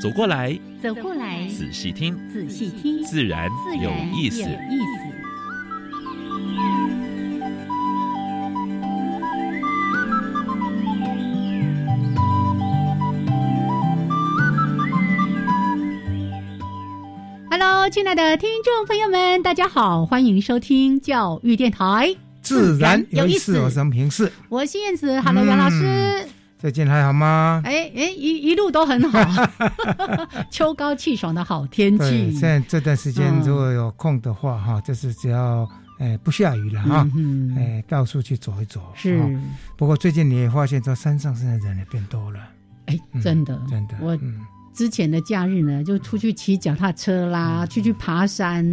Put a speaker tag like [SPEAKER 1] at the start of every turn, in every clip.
[SPEAKER 1] 走过来，
[SPEAKER 2] 走过来，
[SPEAKER 1] 仔细听，
[SPEAKER 2] 仔细听，
[SPEAKER 1] 自然有意思。
[SPEAKER 2] Hello，亲爱的听众朋友们，大家好，欢迎收听教育电台，
[SPEAKER 3] 自然有意思。我是平视，
[SPEAKER 2] 我是燕子。Hello，杨老师，
[SPEAKER 3] 最近还好吗？
[SPEAKER 2] 哎哎，一一路都很好，秋高气爽的好天气。
[SPEAKER 3] 现在这段时间如果有空的话，哈，就是只要哎不下雨了哈，哎到处去走一走。
[SPEAKER 2] 是，
[SPEAKER 3] 不过最近你也发现，这山上现在人也变多了。
[SPEAKER 2] 哎，真的，
[SPEAKER 3] 真的，
[SPEAKER 2] 我。之前的假日呢，就出去骑脚踏车啦，去去爬山，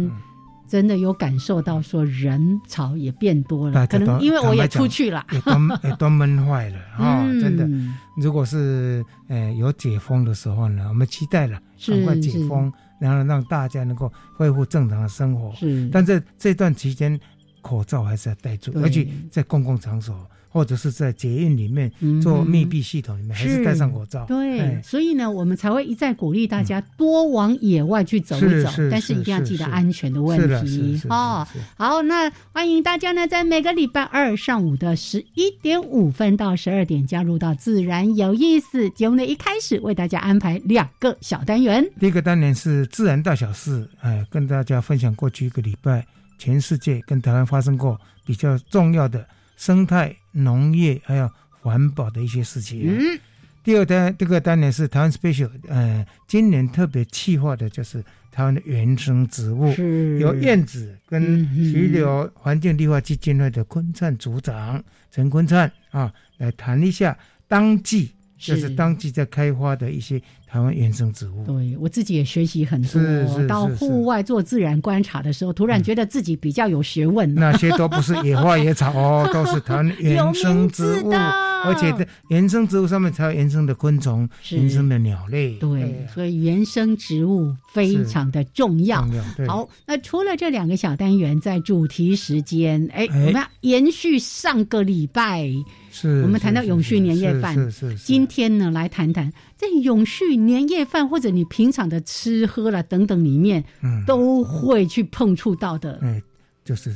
[SPEAKER 2] 真的有感受到说人潮也变多了。可能因为我也出去了，
[SPEAKER 3] 也都也都闷坏了啊！真的，如果是呃有解封的时候呢，我们期待了赶快解封，然后让大家能够恢复正常的生活。
[SPEAKER 2] 是，
[SPEAKER 3] 但这这段期间，口罩还是要戴住，而且在公共场所。或者是在捷运里面做密闭系统里面，还是戴上口罩。
[SPEAKER 2] 对，所以呢，我们才会一再鼓励大家多往野外去走一走，但是一定要记得安全的问题哦。好，那欢迎大家呢，在每个礼拜二上午的十一点五分到十二点加入到《自然有意思》节目的一开始，为大家安排两个小单元。
[SPEAKER 3] 第一个单元是自然大小事，哎，跟大家分享过去一个礼拜全世界跟台湾发生过比较重要的。生态、农业还有环保的一些事情。嗯，第二单这个单元是台湾 special，呃，今年特别企划的就是台湾的原生植物，由燕子跟徐柳环境绿化基金会的昆灿组长陈昆灿啊来谈一下当季，就是当季在开花的一些。台湾原生植物，
[SPEAKER 2] 对我自己也学习很多。到户外做自然观察的时候，突然觉得自己比较有学问。
[SPEAKER 3] 那些都不是野花野草哦，都是台湾原生植物，而且在原生植物上面才有原生的昆虫、原生的鸟类。
[SPEAKER 2] 对，所以原生植物非常的重要。好，那除了这两个小单元，在主题时间，哎，我们要延续上个礼拜，
[SPEAKER 3] 是
[SPEAKER 2] 我们谈到永续年夜饭，
[SPEAKER 3] 是是。
[SPEAKER 2] 今天呢，来谈谈。在永续年夜饭或者你平常的吃喝了等等里面，嗯，都会去碰触到的，
[SPEAKER 3] 嗯，就是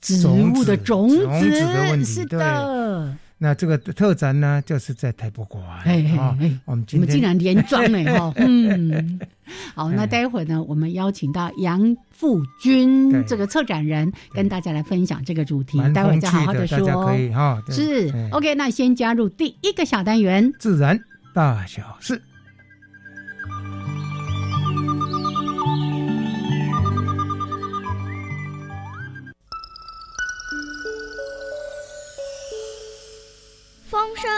[SPEAKER 2] 植物的种子
[SPEAKER 3] 的问题，
[SPEAKER 2] 是的。
[SPEAKER 3] 那这个特展呢，就是在台博馆，
[SPEAKER 2] 哎哎哎，我们今天竟然连装了哈，嗯，好，那待会儿呢，我们邀请到杨富军这个策展人，跟大家来分享这个主题，待会儿再好好的说，
[SPEAKER 3] 可以哈，
[SPEAKER 2] 是。OK，那先加入第一个小单元，
[SPEAKER 3] 自然。大小事，
[SPEAKER 4] 风声、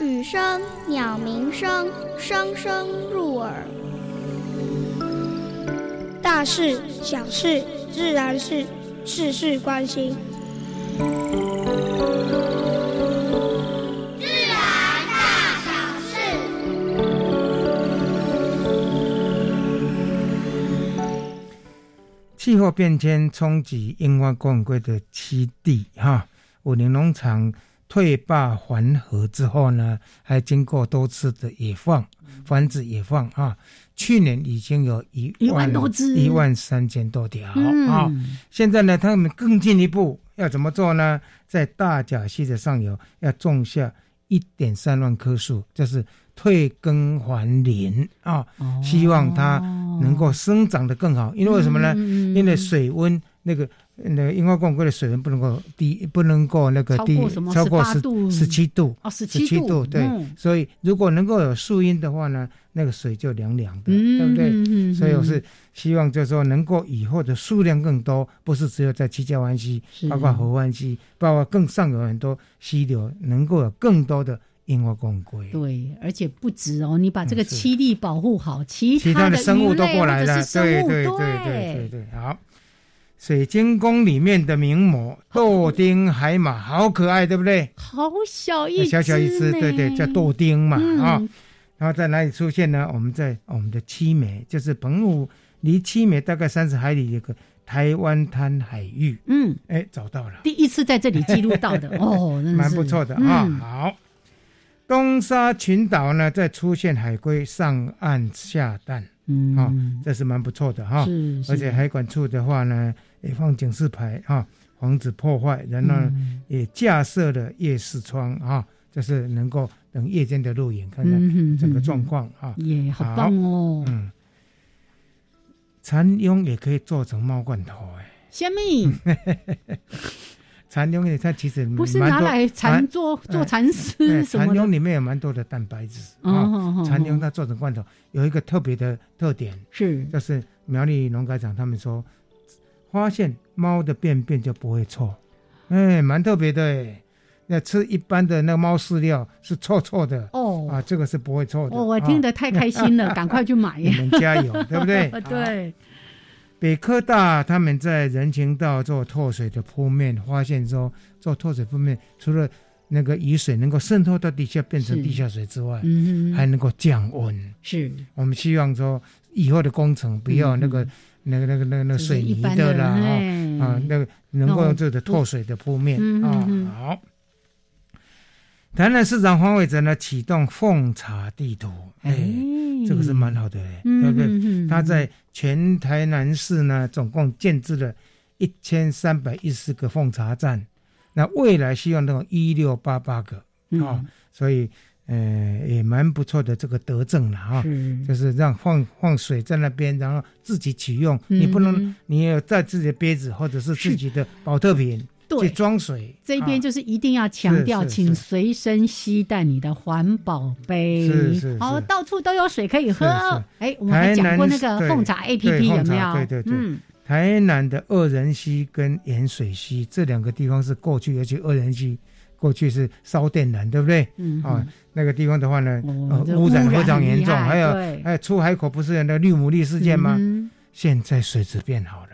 [SPEAKER 4] 雨声、鸟鸣声，声声入耳。大事、小事、自然是，事事关心。
[SPEAKER 3] 气候变迁冲击樱花公园的栖地，哈，五年农场退坝还河之后呢，还经过多次的野放繁殖野放，哈，去年已经有一
[SPEAKER 2] 一万多只，
[SPEAKER 3] 一万三千多条，啊，现在呢，他们更进一步要怎么做呢？在大甲溪的上游要种下一点三万棵树，就是。退耕还林啊，希望它能够生长的更好。因为为什么呢？因为水温那个那个樱花公龟的水温不能够低，不能够那个低，超过十十七度
[SPEAKER 2] 哦，十七
[SPEAKER 3] 度对。所以如果能够有树荫的话呢，那个水就凉凉的，对不对？所以我是希望就是说能够以后的数量更多，不是只有在七家湾溪，包括河湾溪，包括更上游很多溪流，能够有更多的樱花公龟。
[SPEAKER 2] 对，而且不止哦，你把这个栖地保护好，
[SPEAKER 3] 其
[SPEAKER 2] 他
[SPEAKER 3] 的生物都过来了，
[SPEAKER 2] 对
[SPEAKER 3] 对对对对对，好。水晶宫里面的名模豆丁海马好可爱，对不对？
[SPEAKER 2] 好小一只，
[SPEAKER 3] 小小一只，对对，叫豆丁嘛啊。然后在哪里出现呢？我们在我们的七美，就是澎湖离七美大概三十海里有个台湾滩海域。嗯，哎，找到了，
[SPEAKER 2] 第一次在这里记录到的 哦，
[SPEAKER 3] 蛮不错的啊。好，东沙群岛呢，在出现海龟上岸下蛋，嗯，好，这是蛮不错的哈。
[SPEAKER 2] 是，
[SPEAKER 3] 而且海管处的话呢。也放警示牌哈，防止破坏。然后也架设了夜视窗啊，就是能够等夜间的路影，看看整个状况哈。
[SPEAKER 2] 也好棒哦。嗯，
[SPEAKER 3] 蚕蛹也可以做成猫罐头哎。
[SPEAKER 2] 虾米？
[SPEAKER 3] 蚕蛹它其实
[SPEAKER 2] 不是拿来蚕做做蚕丝
[SPEAKER 3] 什么蚕蛹里面有蛮多的蛋白质啊。蚕蛹它做成罐头有一个特别的特点
[SPEAKER 2] 是，
[SPEAKER 3] 就是苗栗农改场他们说。发现猫的便便就不会臭，哎，蛮特别的哎。那吃一般的那个猫饲料是臭臭的哦，啊，这个是不会臭的。
[SPEAKER 2] 哦，我听得太开心了，赶快去买。
[SPEAKER 3] 你们加油，对不对？
[SPEAKER 2] 对。
[SPEAKER 3] 北科大他们在人行道做透水的铺面，发现说做透水铺面，除了那个雨水能够渗透到地下变成地下水之外，嗯，还能够降温。
[SPEAKER 2] 是
[SPEAKER 3] 我们希望说以后的工程不要那个。那个、那个、那个、那水泥的啦，啊，那个能够用这个透水的铺面啊。好，台南市长黄伟哲呢启动奉茶地图，哎，这个是蛮好的，对不对？他在全台南市呢，总共建置了一千三百一十个奉茶站，那未来希望能一六八八个啊，所以。呃，也蛮不错的这个德政了哈，就是让放放水在那边，然后自己取用。你不能，你要带自己的杯子或者是自己的保特瓶去装水。
[SPEAKER 2] 这边就是一定要强调，请随身携带你的环保杯。
[SPEAKER 3] 是是，
[SPEAKER 2] 好，到处都有水可以喝。哎，我们还讲过那个凤茶 A P P 有没有？
[SPEAKER 3] 对对对，嗯，台南的二人溪跟盐水溪这两个地方是过去，尤其二人溪。过去是烧电缆，对不对？嗯啊，那个地方的话呢，污染非常严重。还有，还有出海口不是有那绿牡蛎事件吗？现在水质变好了，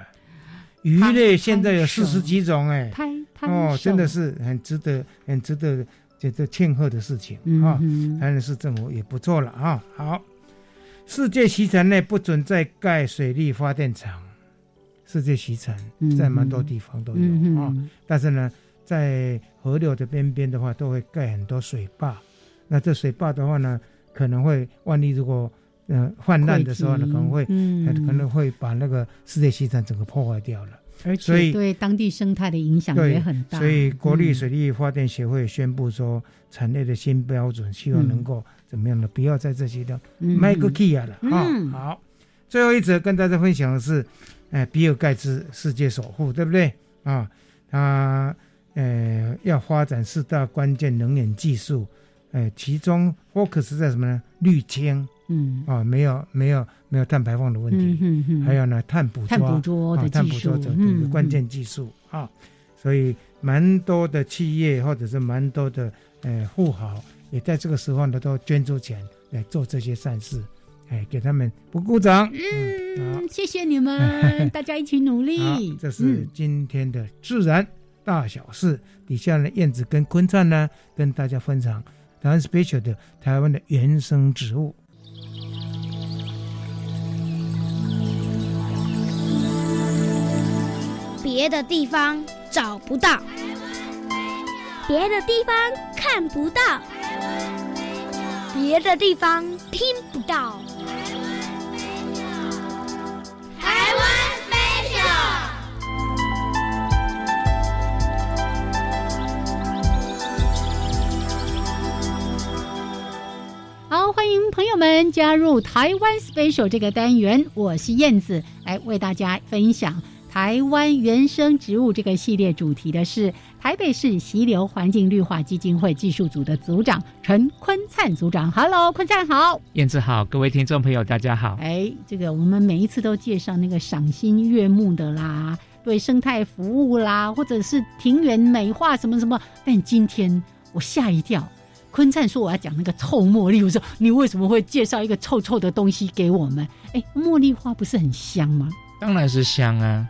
[SPEAKER 3] 鱼类现在有四十几种，哎，哦，真的是很值得、很值得觉得庆贺的事情啊！台南市政府也不错了啊。好，世界遗产内不准再盖水利发电厂，世界遗产在蛮多地方都有啊，但是呢。在河流的边边的话，都会盖很多水坝。那这水坝的话呢，可能会万一如果嗯泛滥的时候呢，可能会可能会把那个世界遗产整个破坏掉了。
[SPEAKER 2] 而且对当地生态的影响也很大。
[SPEAKER 3] 所以国立水利发电协会宣布说，产业的新标准，希望能够怎么样呢？不要在这些的卖个 key 了啊！好，最后一则跟大家分享的是，哎，比尔盖茨世界首富，对不对啊？他。呃，要发展四大关键能源技术，呃，其中 focus 在什么呢？绿氢，嗯，啊，没有没有没有碳排放的问题，嗯嗯还有呢，碳捕捉，碳
[SPEAKER 2] 捕捉的
[SPEAKER 3] 技术，的一个关键技术啊，所以蛮多的企业或者是蛮多的呃富豪，也在这个时候呢都捐出钱来做这些善事，哎，给他们不鼓掌，
[SPEAKER 2] 嗯，谢谢你们，大家一起努力，
[SPEAKER 3] 这是今天的自然。大小事底下呢，燕子跟昆灿呢，跟大家分享台湾 special 的台湾的原生植物。
[SPEAKER 4] 别的地方找不到，别的地方看不到，别的地方听不到。
[SPEAKER 2] 好，欢迎朋友们加入台湾 special 这个单元，我是燕子，来为大家分享。台湾原生植物这个系列主题的是台北市溪流环境绿化基金会技术组的组长陈坤灿组长。Hello，坤灿好，
[SPEAKER 5] 燕子好，各位听众朋友大家好。
[SPEAKER 2] 哎，这个我们每一次都介绍那个赏心悦目的啦，对生态服务啦，或者是庭园美化什么什么。但今天我吓一跳，坤灿说我要讲那个臭茉莉，我说你为什么会介绍一个臭臭的东西给我们？哎，茉莉花不是很香吗？
[SPEAKER 5] 当然是香啊。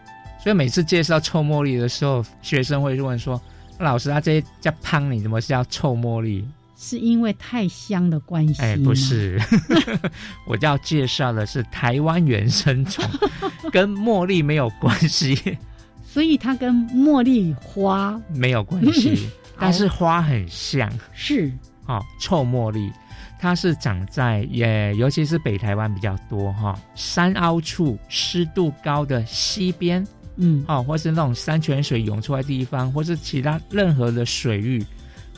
[SPEAKER 5] 所以每次介绍臭茉莉的时候，学生会问说：“老师，他这些叫胖，你怎么叫臭茉莉？
[SPEAKER 2] 是因为太香的关系？”
[SPEAKER 5] 哎，不是，我要介绍的是台湾原生种，跟茉莉没有关系。
[SPEAKER 2] 所以它跟茉莉花
[SPEAKER 5] 没有关系，但是花很像。
[SPEAKER 2] 是
[SPEAKER 5] 哦，臭茉莉，它是长在也，尤其是北台湾比较多哈，山凹处、湿度高的溪边。
[SPEAKER 2] 嗯，
[SPEAKER 5] 哦，或是那种山泉水涌出来的地方，或是其他任何的水域，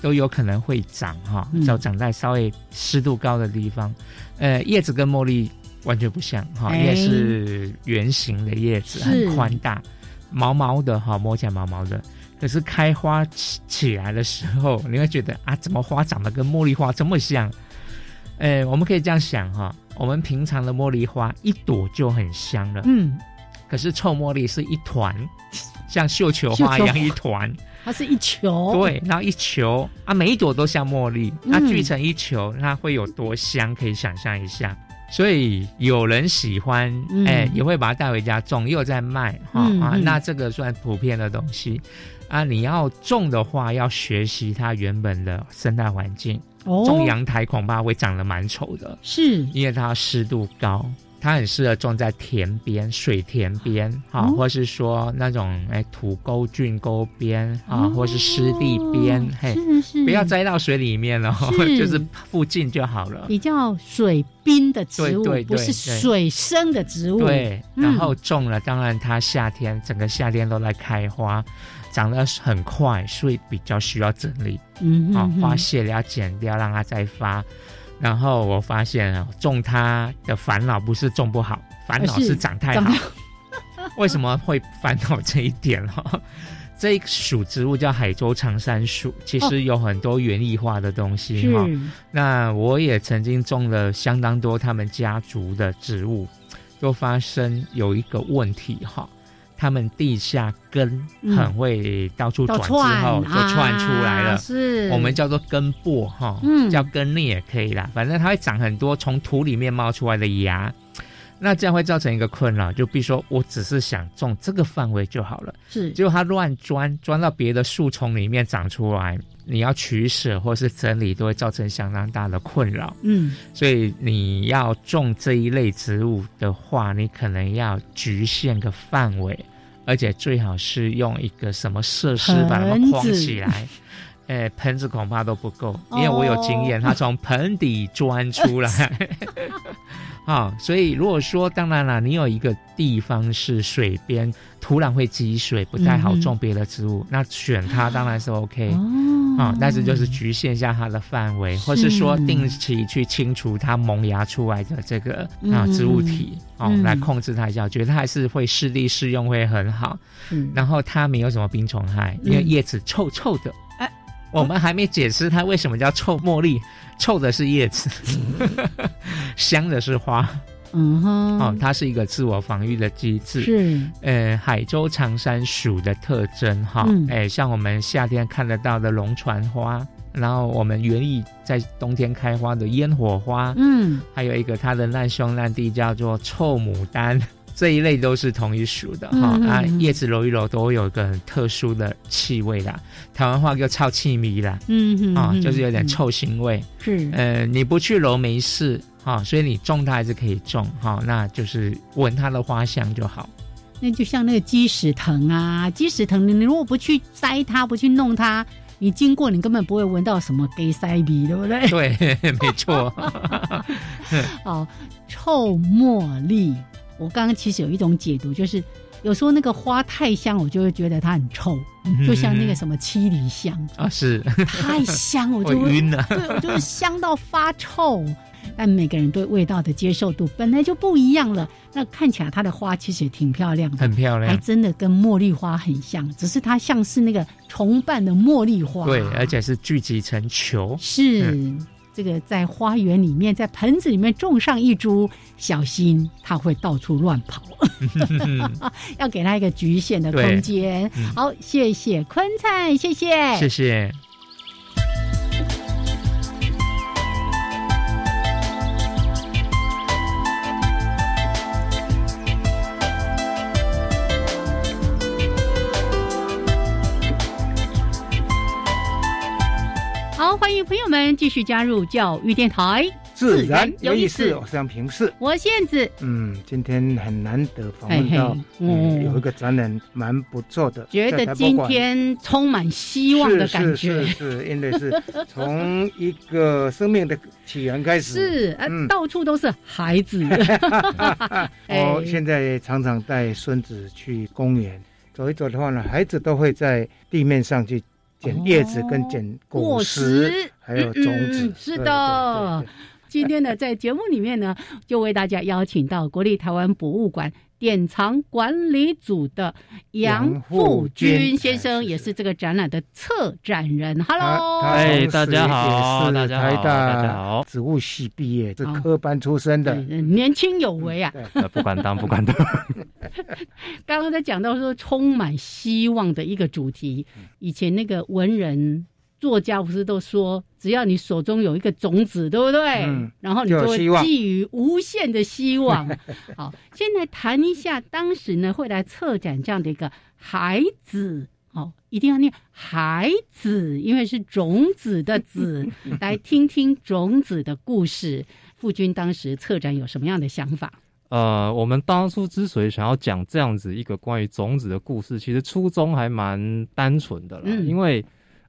[SPEAKER 5] 都有可能会长哈，就长在稍微湿度高的地方。呃，叶子跟茉莉完全不像哈，也是圆形的叶子，很宽大，毛毛的哈，摸起来毛毛的。可是开花起起来的时候，你会觉得啊，怎么花长得跟茉莉花这么像？呃，我们可以这样想哈，我们平常的茉莉花一朵就很香了，
[SPEAKER 2] 嗯。
[SPEAKER 5] 可是臭茉莉是一团，像绣球花一样一团，
[SPEAKER 2] 它是一球。
[SPEAKER 5] 对，然后一球啊，每一朵都像茉莉，它聚成一球，那会有多香？可以想象一下。所以有人喜欢，哎，也会把它带回家种，又在卖哈啊。那这个算普遍的东西啊。你要种的话，要学习它原本的生态环境。种阳台恐怕会长得蛮丑的，
[SPEAKER 2] 是
[SPEAKER 5] 因为它湿度高。它很适合种在田边、水田边，哈，或是说那种哎土沟、菌沟边啊，或是湿地边，
[SPEAKER 2] 嘿，
[SPEAKER 5] 不要栽到水里面了，就是附近就好了。
[SPEAKER 2] 比较水滨的植物，不是水生的植物。
[SPEAKER 5] 对，然后种了，当然它夏天整个夏天都在开花，长得很快，所以比较需要整理。
[SPEAKER 2] 嗯，
[SPEAKER 5] 啊，花谢了要剪掉，让它再发。然后我发现啊，种它的烦恼不是种不好，烦恼是长太好。为什么会烦恼这一点哈？这一属植物叫海州长山鼠，其实有很多园艺化的东西哈。那我也曾经种了相当多他们家族的植物，都发生有一个问题哈。他们地下根很会到处转，之后就窜出来了。
[SPEAKER 2] 是，
[SPEAKER 5] 我们叫做根部哈，叫根粒也可以啦。反正它会长很多从土里面冒出来的芽，那这样会造成一个困扰。就比如说，我只是想种这个范围就好了，
[SPEAKER 2] 是，
[SPEAKER 5] 结果它乱钻，钻到别的树丛里面长出来。你要取舍或是整理，都会造成相当大的困扰。
[SPEAKER 2] 嗯，
[SPEAKER 5] 所以你要种这一类植物的话，你可能要局限个范围，而且最好是用一个什么设施把它们框起来。哎，盆子恐怕都不够，因为我有经验，它从盆底钻出来。啊，所以如果说，当然了，你有一个地方是水边，土壤会积水，不太好种别的植物，那选它当然是 OK。啊，但是就是局限一下它的范围，或是说定期去清除它萌芽出来的这个啊植物体，哦，来控制它一下，觉得它还是会适地适用会很好。
[SPEAKER 2] 嗯，
[SPEAKER 5] 然后它没有什么病虫害，因为叶子臭臭的。我们还没解释它为什么叫臭茉莉，臭的是叶子，香的是花。
[SPEAKER 2] 嗯哼，
[SPEAKER 5] 哦，它是一个自我防御的机制。
[SPEAKER 2] 是，
[SPEAKER 5] 呃，海州长山鼠的特征哈，哎，像我们夏天看得到的龙船花，然后我们园艺在冬天开花的烟火花，
[SPEAKER 2] 嗯，
[SPEAKER 5] 还有一个它的烂兄烂弟叫做臭牡丹。这一类都是同一属的哈啊，叶子揉一揉都有一个很特殊的气味啦。台湾话叫臭气迷啦，
[SPEAKER 2] 嗯嗯
[SPEAKER 5] 啊，就是有点臭腥味。
[SPEAKER 2] 是，
[SPEAKER 5] 呃，你不去揉没事哈，所以你种它还是可以种哈，那就是闻它的花香就好。
[SPEAKER 2] 那就像那个鸡屎藤啊，鸡屎藤，你如果不去摘它，不去弄它，你经过你根本不会闻到什么给塞鼻，对不对？
[SPEAKER 5] 对，没错。
[SPEAKER 2] 哦，臭茉莉。我刚刚其实有一种解读，就是有时候那个花太香，我就会觉得它很臭，就像那个什么七里香。
[SPEAKER 5] 啊，是。
[SPEAKER 2] 太香，我 就
[SPEAKER 5] 晕了，
[SPEAKER 2] 对我就是香到发臭。但每个人对味道的接受度本来就不一样了。那看起来它的花其实也挺漂亮的，
[SPEAKER 5] 很漂亮，
[SPEAKER 2] 还真的跟茉莉花很像，只是它像是那个重瓣的茉莉花，
[SPEAKER 5] 对，而且是聚集成球，
[SPEAKER 2] 是。这个在花园里面，在盆子里面种上一株，小心它会到处乱跑，要给它一个局限的空间。好，谢谢坤灿，谢谢，
[SPEAKER 5] 谢谢。
[SPEAKER 2] 欢迎朋友们继续加入教育电台，
[SPEAKER 3] 自然有意思。我是杨平视，
[SPEAKER 2] 我燕子。
[SPEAKER 3] 嗯，今天很难得访问到，嗯，有一个展览蛮不错的，
[SPEAKER 2] 觉得今天充满希望的感
[SPEAKER 3] 觉。是是是，因为是 从一个生命的起源开始，
[SPEAKER 2] 是，嗯，到处都是孩子。
[SPEAKER 3] 我 现在常常带孙子去公园走一走的话呢，孩子都会在地面上去。捡叶子跟捡果实，还有种子。
[SPEAKER 2] 是的，今天呢，在节目里面呢，就为大家邀请到国立台湾博物馆。典藏管理组的杨富军先生，也是这个展览的策展人。Hello，
[SPEAKER 6] 哎，大家好，大家好，大家好。
[SPEAKER 3] 植物系毕业，是科班出身的，
[SPEAKER 2] 年轻有为啊！
[SPEAKER 6] 不敢当，不敢当。
[SPEAKER 2] 刚刚在讲到说充满希望的一个主题，以前那个文人。作家不是都说，只要你手中有一个种子，对不对？嗯。然后你就会寄予无限的希望。好，先来谈一下当时呢会来策展这样的一个孩子，哦，一定要念孩子，因为是种子的子，来听听种子的故事。傅君当时策展有什么样的想法？
[SPEAKER 6] 呃，我们当初之所以想要讲这样子一个关于种子的故事，其实初衷还蛮单纯的了，因为。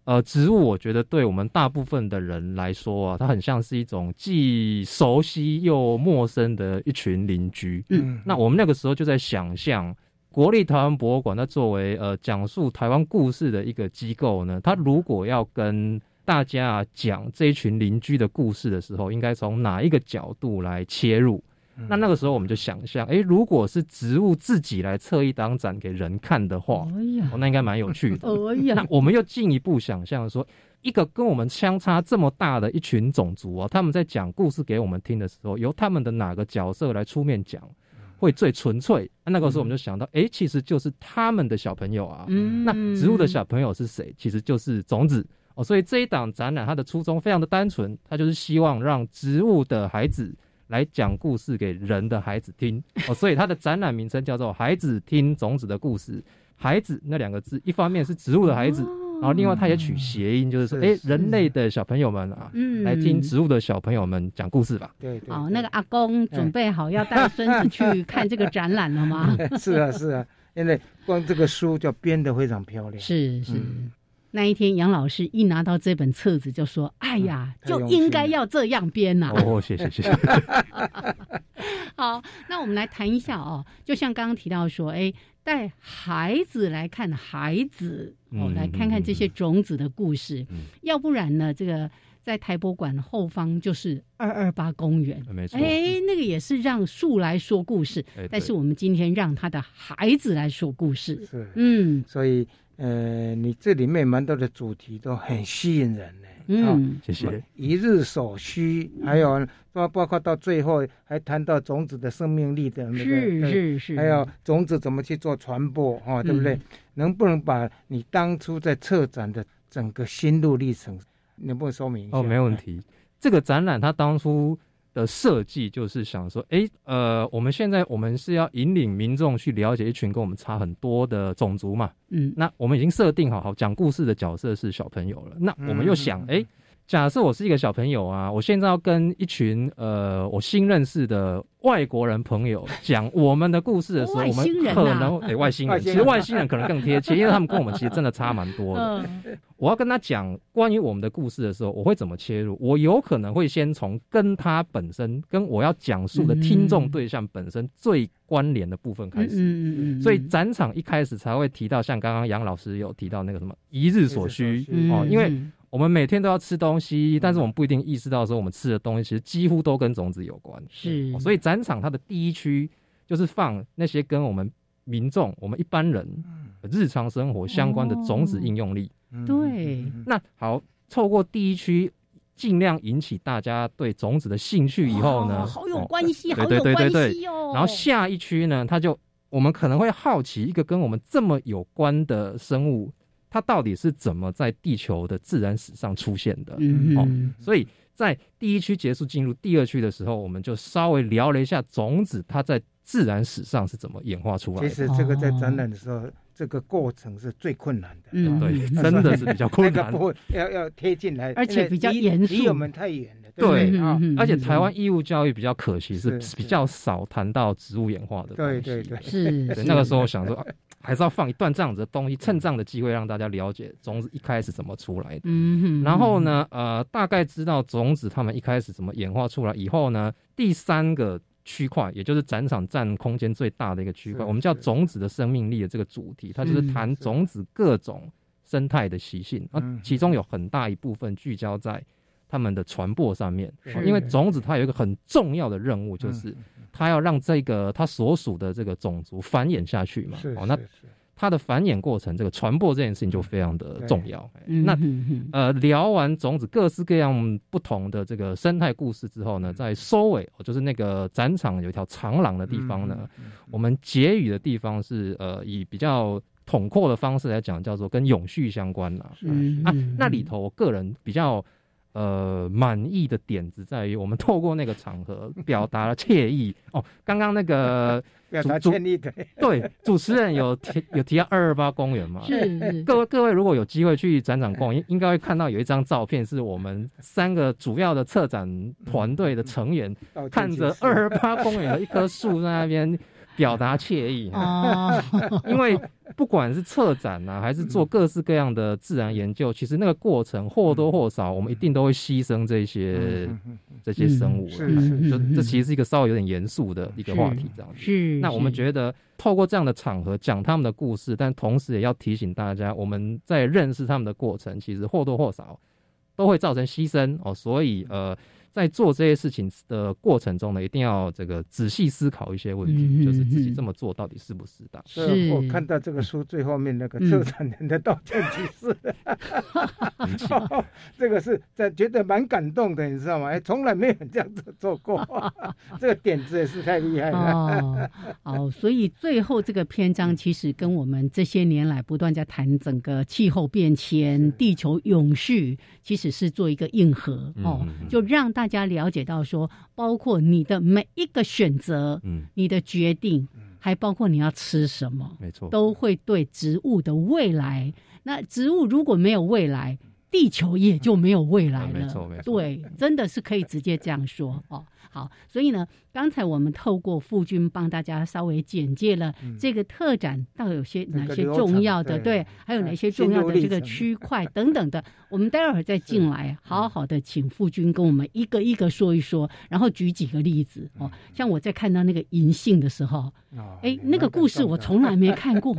[SPEAKER 6] 呃，植物我觉得对我们大部分的人来说啊，它很像是一种既熟悉又陌生的一群邻居。嗯，那我们那个时候就在想象，国立台湾博物馆它作为呃讲述台湾故事的一个机构呢，它如果要跟大家讲这一群邻居的故事的时候，应该从哪一个角度来切入？那那个时候我们就想象，哎，如果是植物自己来测一档展给人看的话，哎呀，那应该蛮有趣的。哎呀，那我们又进一步想象说，一个跟我们相差这么大的一群种族啊，他们在讲故事给我们听的时候，由他们的哪个角色来出面讲，会最纯粹？那个时候我们就想到，哎，其实就是他们的小朋友啊。嗯，那植物的小朋友是谁？其实就是种子哦。所以这一档展览它的初衷非常的单纯，它就是希望让植物的孩子。来讲故事给人的孩子听哦，所以它的展览名称叫做“孩子听种子的故事”。孩子那两个字，一方面是植物的孩子，然后另外它也取谐音，就是说，哎，人类的小朋友们啊，来听植物的小朋友们讲故事吧。
[SPEAKER 3] 对对，
[SPEAKER 2] 哦，那个阿公准备好要带孙子去看这个展览了吗？
[SPEAKER 3] 是啊，是啊，因为光这个书就编得非常漂亮。
[SPEAKER 2] 是是。那一天，杨老师一拿到这本册子，就说：“哎呀，就应该要这样编呐！”
[SPEAKER 6] 哦，谢谢谢谢。
[SPEAKER 2] 好，那我们来谈一下哦，就像刚刚提到说，哎，带孩子来看孩子，哦，来看看这些种子的故事。要不然呢，这个在台博馆后方就是二二八公园，
[SPEAKER 6] 没错。
[SPEAKER 2] 哎，那个也是让树来说故事，但是我们今天让他的孩子来说故事。
[SPEAKER 3] 是，嗯，所以。呃，你这里面蛮多的主题都很吸引人呢。
[SPEAKER 6] 嗯，谢谢。
[SPEAKER 3] 一日所需，还有包包括到最后还谈到种子的生命力的那个，
[SPEAKER 2] 是是是。
[SPEAKER 3] 还有种子怎么去做传播，哈，对不对？能不能把你当初在策展的整个心路历程，能不能说明一下？
[SPEAKER 6] 哦，没问题。这个展览它当初。的设计就是想说，哎，呃，我们现在我们是要引领民众去了解一群跟我们差很多的种族嘛，嗯，那我们已经设定好好讲故事的角色是小朋友了，那我们又想，哎。假设我是一个小朋友啊，我现在要跟一群呃我新认识的外国人朋友讲我们的故事的时候，我们可能诶 外星人，其实外星人可能更贴切，因为他们跟我们其实真的差蛮多的。我要跟他讲关于我们的故事的时候，我会怎么切入？我有可能会先从跟他本身跟我要讲述的听众对象本身最关联的部分开始。嗯嗯嗯。所以展场一开始才会提到，像刚刚杨老师有提到那个什么一日所需哦，因为。我们每天都要吃东西，但是我们不一定意识到说我们吃的东西其实几乎都跟种子有关。
[SPEAKER 2] 是，
[SPEAKER 6] 所以展场它的第一区就是放那些跟我们民众、我们一般人日常生活相关的种子应用力。
[SPEAKER 2] 对，
[SPEAKER 6] 那好，透过第一区。尽量引起大家对种子的兴趣以后呢，
[SPEAKER 2] 好有关系，好有关系哦。
[SPEAKER 6] 然后下一区呢，他就我们可能会好奇一个跟我们这么有关的生物，它到底是怎么在地球的自然史上出现的？嗯嗯。所以在第一区结束进入第二区的时候，我们就稍微聊了一下种子它在自然史上是怎么演化出来的。
[SPEAKER 3] 其实这个在展览的时候。这个过程是最困难的，
[SPEAKER 6] 嗯，对，真的是比较困难，
[SPEAKER 3] 要要贴近来，
[SPEAKER 2] 而且比较严肃，
[SPEAKER 3] 离我们太远了。
[SPEAKER 6] 对啊，而且台湾义务教育比较可惜，是比较少谈到植物演化的。
[SPEAKER 3] 对对对，
[SPEAKER 2] 是。
[SPEAKER 6] 那个时候想说，还是要放一段这样子的东西，趁这样的机会让大家了解种子一开始怎么出来的。嗯然后呢，呃，大概知道种子他们一开始怎么演化出来以后呢，第三个。区块，也就是展场占空间最大的一个区块，我们叫种子的生命力的这个主题，它就是谈种子各种生态的习性，啊，其中有很大一部分聚焦在它们的传播上面，因为种子它有一个很重要的任务，就是它要让这个他所属的这个种族繁衍下去嘛，哦，那。它的繁衍过程，这个传播这件事情就非常的重要。那呃，聊完种子各式各样不同的这个生态故事之后呢，在收尾，就是那个展场有一条长廊的地方呢，我们结语的地方是呃，以比较统括的方式来讲，叫做跟永续相关了。啊，那里头我个人比较。呃，满意的点子在于，我们透过那个场合表达了惬意 哦。刚刚那个
[SPEAKER 3] 表达歉意的，
[SPEAKER 6] 对 主持人有提有提到二二八公园嘛？
[SPEAKER 2] 是。
[SPEAKER 6] 各位各位，如果有机会去展场逛，应应该会看到有一张照片，是我们三个主要的策展团队的成员看着二二八公园的一棵树在那边。表达惬意啊，因为不管是策展呐，还是做各式各样的自然研究，其实那个过程或多或少，我们一定都会牺牲这些这些生物。
[SPEAKER 3] 是
[SPEAKER 6] 就这其实是一个稍微有点严肃的一个话题，这样子。
[SPEAKER 2] 是。
[SPEAKER 6] 那我们觉得透过这样的场合讲他们的故事，但同时也要提醒大家，我们在认识他们的过程，其实或多或少都会造成牺牲哦。所以呃。在做这些事情的过程中呢，一定要这个仔细思考一些问题，就是自己这么做到底适不适当。
[SPEAKER 3] 是我看到这个书最后面那个策展人的道歉启事，这个是在觉得蛮感动的，你知道吗？哎，从来没有这样子做过，这个点子也是太厉害了。
[SPEAKER 2] 哦，所以最后这个篇章其实跟我们这些年来不断在谈整个气候变迁、地球永续，其实是做一个硬核哦，就让大。大家了解到说，包括你的每一个选择，嗯，你的决定，还包括你要吃什么，
[SPEAKER 6] 没错，
[SPEAKER 2] 都会对植物的未来。那植物如果没有未来，地球也就没有未来了。
[SPEAKER 6] 没错，没错，
[SPEAKER 2] 对，真的是可以直接这样说哦。好，所以呢，刚才我们透过傅军帮大家稍微简介了这个特展，到底有些哪些重要的，对，还有哪些重要的这个区块等等的，我们待会儿再进来，好好的请傅军跟我们一个一个说一说，然后举几个例子哦。像我在看到那个银杏的时候，哎，那个故事我从来没看过，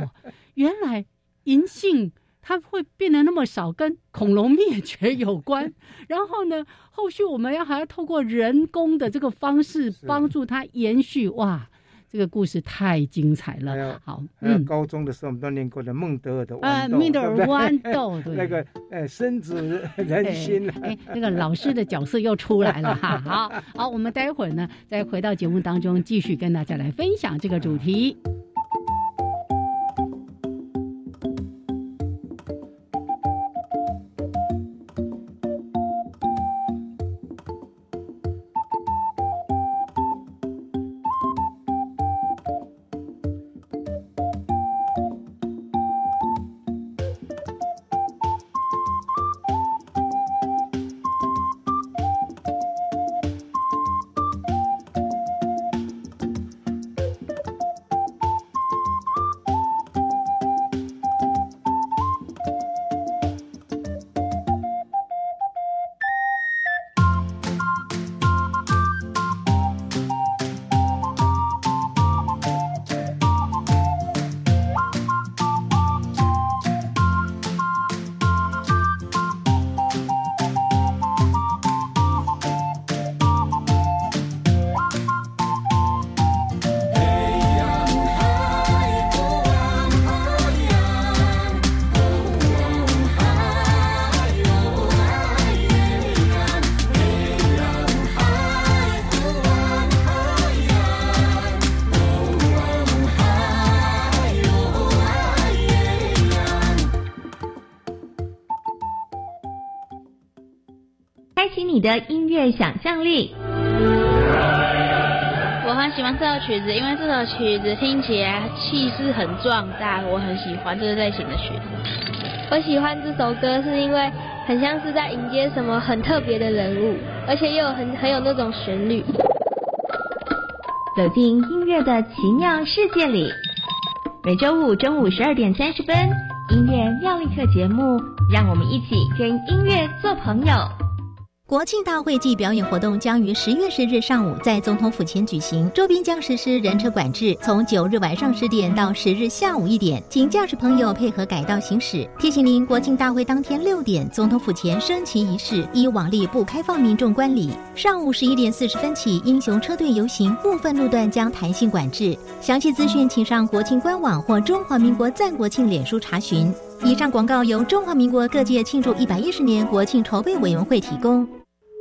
[SPEAKER 2] 原来银杏。它会变得那么少，跟恐龙灭绝有关。然后呢，后续我们要还要透过人工的这个方式帮助它延续。哇，这个故事太精彩了。好，
[SPEAKER 3] 嗯，高中的时候我们都念过的孟德尔的豌豆，
[SPEAKER 2] 孟德尔豌豆，
[SPEAKER 3] 对，那个呃，深植人心。
[SPEAKER 2] 哎，那个老师的角色又出来了哈。好好，我们待会儿呢，再回到节目当中，继续跟大家来分享这个主题。
[SPEAKER 7] 你的音乐想象力。
[SPEAKER 8] 我很喜欢这首曲子，因为这首曲子听起来气势很壮大，我很喜欢这个类型的曲子。
[SPEAKER 9] 我喜欢这首歌，是因为很像是在迎接什么很特别的人物，而且又有很很有那种旋律。
[SPEAKER 7] 走进音乐的奇妙世界里，每周五中午十二点三十分，音乐妙力课节目，让我们一起跟音乐做朋友。
[SPEAKER 10] 国庆大会暨表演活动将于十月十日上午在总统府前举行，周边将实施人车管制，从九日晚上十点到十日下午一点，请驾驶朋友配合改道行驶。提醒您，国庆大会当天六点，总统府前升旗仪式依往例不开放民众观礼。上午十一点四十分起，英雄车队游行部分路段将弹性管制。详细资讯请上国庆官网或中华民国赞国庆脸书查询。以上广告由中华民国各界庆祝一百一十年国庆筹备委员会提供。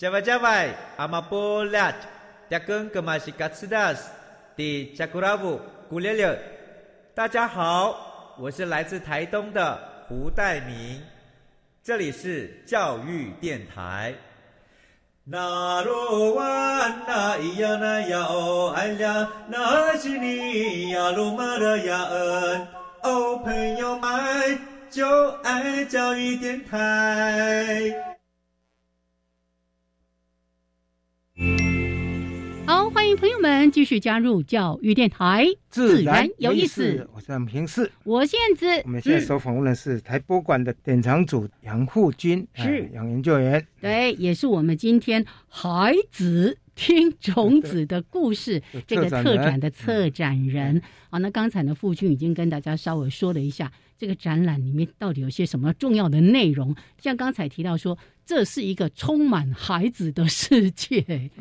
[SPEAKER 11] 加外加外，阿玛波拉，扎根格玛西卡斯达斯，的加古拉布古列列。大家好，我是来自台东的胡代明，这里是教育电台。那罗哇那咿呀那呀哦哎呀，那是你呀鲁玛的呀恩哦，朋友们就爱教育电台。
[SPEAKER 2] 好，欢迎朋友们继续加入教育电台，
[SPEAKER 3] 自然有意思。我是平四，
[SPEAKER 2] 我现在
[SPEAKER 3] 我们现在所访问的是台博馆的典藏组杨护军，
[SPEAKER 2] 是。
[SPEAKER 3] 杨研究员，
[SPEAKER 2] 对，也是我们今天孩子听种子的故事 这个特展的策展人。好，那刚才呢，傅军已经跟大家稍微说了一下这个展览里面到底有些什么重要的内容，像刚才提到说，这是一个充满孩子的世界。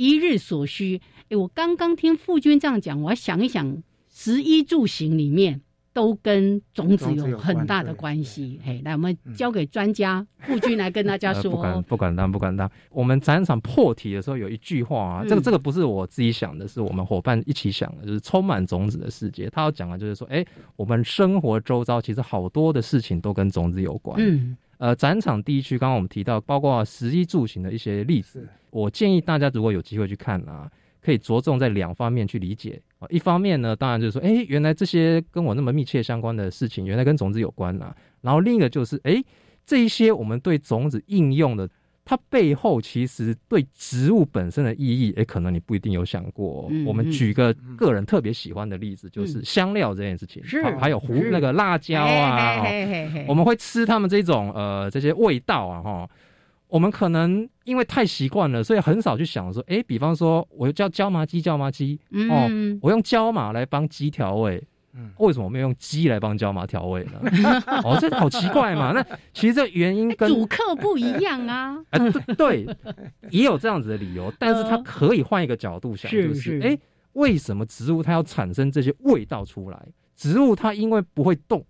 [SPEAKER 2] 一日所需，哎，我刚刚听傅君这样讲，我要想一想，食衣住行里面都跟种子有很大的关系。嘿，来，我们交给专家傅君来跟大家说。
[SPEAKER 6] 不 敢不敢当，不敢当。我们展场破题的时候有一句话啊，这个这个不是我自己想的，是我们伙伴一起想的，就是充满种子的世界。他要讲的就是说，哎，我们生活周遭其实好多的事情都跟种子有关。嗯。呃，展场第一区，刚刚我们提到，包括食衣住行的一些例子。我建议大家如果有机会去看啊，可以着重在两方面去理解啊。一方面呢，当然就是说，哎，原来这些跟我那么密切相关的事情，原来跟种子有关啊。然后另一个就是，哎，这一些我们对种子应用的。它背后其实对植物本身的意义，也可能你不一定有想过。我们举个个人特别喜欢的例子，就是香料这件事情，
[SPEAKER 2] 是
[SPEAKER 6] 还有胡那个辣椒啊，我们会吃它们这种呃这些味道啊哈。我们可能因为太习惯了，所以很少去想说，哎，比方说我叫椒麻鸡，椒麻鸡哦，我用椒麻来帮鸡调味。嗯，为什么没有用鸡来帮椒麻调味呢？哦，这好奇怪嘛！那其实这原因跟
[SPEAKER 2] 主客不一样啊。
[SPEAKER 6] 哎，对，也有这样子的理由，但是它可以换一个角度想，就是哎，为什么植物它要产生这些味道出来？植物它因为不会动，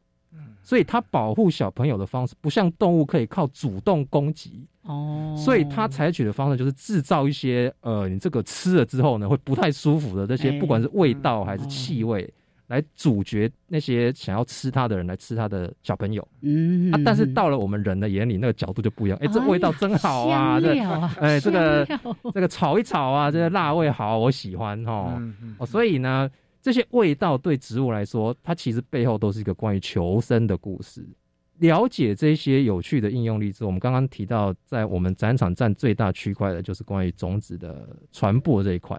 [SPEAKER 6] 所以它保护小朋友的方式不像动物可以靠主动攻击哦，所以它采取的方式就是制造一些呃，你这个吃了之后呢会不太舒服的这些，不管是味道还是气味。来阻绝那些想要吃它的人来吃它的小朋友，嗯啊，但是到了我们人的眼里，那个角度就不一样。哎，这味道真好啊！这哎，这个这个炒一炒啊，这个辣味好，我喜欢哦。哦，所以呢，这些味道对植物来说，它其实背后都是一个关于求生的故事。了解这些有趣的应用例子，我们刚刚提到，在我们展场占最大区块的就是关于种子的传播这一块。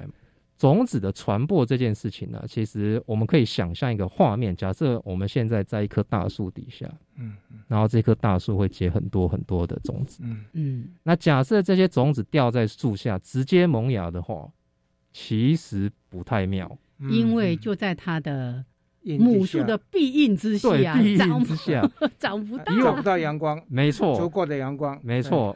[SPEAKER 6] 种子的传播这件事情呢，其实我们可以想象一个画面：假设我们现在在一棵大树底下，嗯嗯，然后这棵大树会结很多很多的种子，嗯。嗯，那假设这些种子掉在树下直接萌芽的话，其实不太妙，
[SPEAKER 2] 因为就在它的母树的庇荫之下，
[SPEAKER 6] 对，庇荫之下。
[SPEAKER 2] 长不到，
[SPEAKER 3] 找不到阳光，
[SPEAKER 6] 没错，
[SPEAKER 3] 足够的阳光，
[SPEAKER 6] 没错。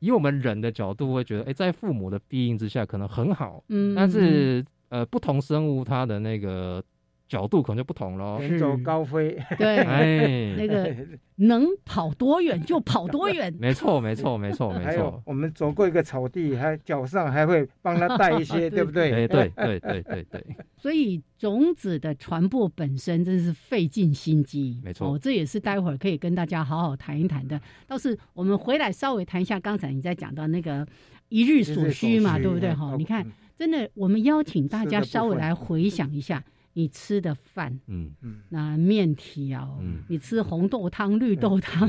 [SPEAKER 6] 以我们人的角度会觉得，哎，在父母的庇荫之下可能很好，嗯，但是呃，不同生物它的那个。角度可能就不同喽，
[SPEAKER 3] 远走高飞，
[SPEAKER 2] 对，哎，那个能跑多远就跑多远，
[SPEAKER 6] 没错，没错，没错，没错。
[SPEAKER 3] 我们走过一个草地，还脚上还会帮他带一些，对不对？
[SPEAKER 6] 哎，对，对，对，对，对。
[SPEAKER 2] 所以种子的传播本身真是费尽心机，
[SPEAKER 6] 没错。
[SPEAKER 2] 哦这也是待会儿可以跟大家好好谈一谈的。倒是我们回来稍微谈一下，刚才你在讲到那个一日所需嘛，对不对？哈，你看，真的，我们邀请大家稍微来回想一下。你吃的饭，嗯。嗯，那面条，嗯，你吃红豆汤、绿豆汤，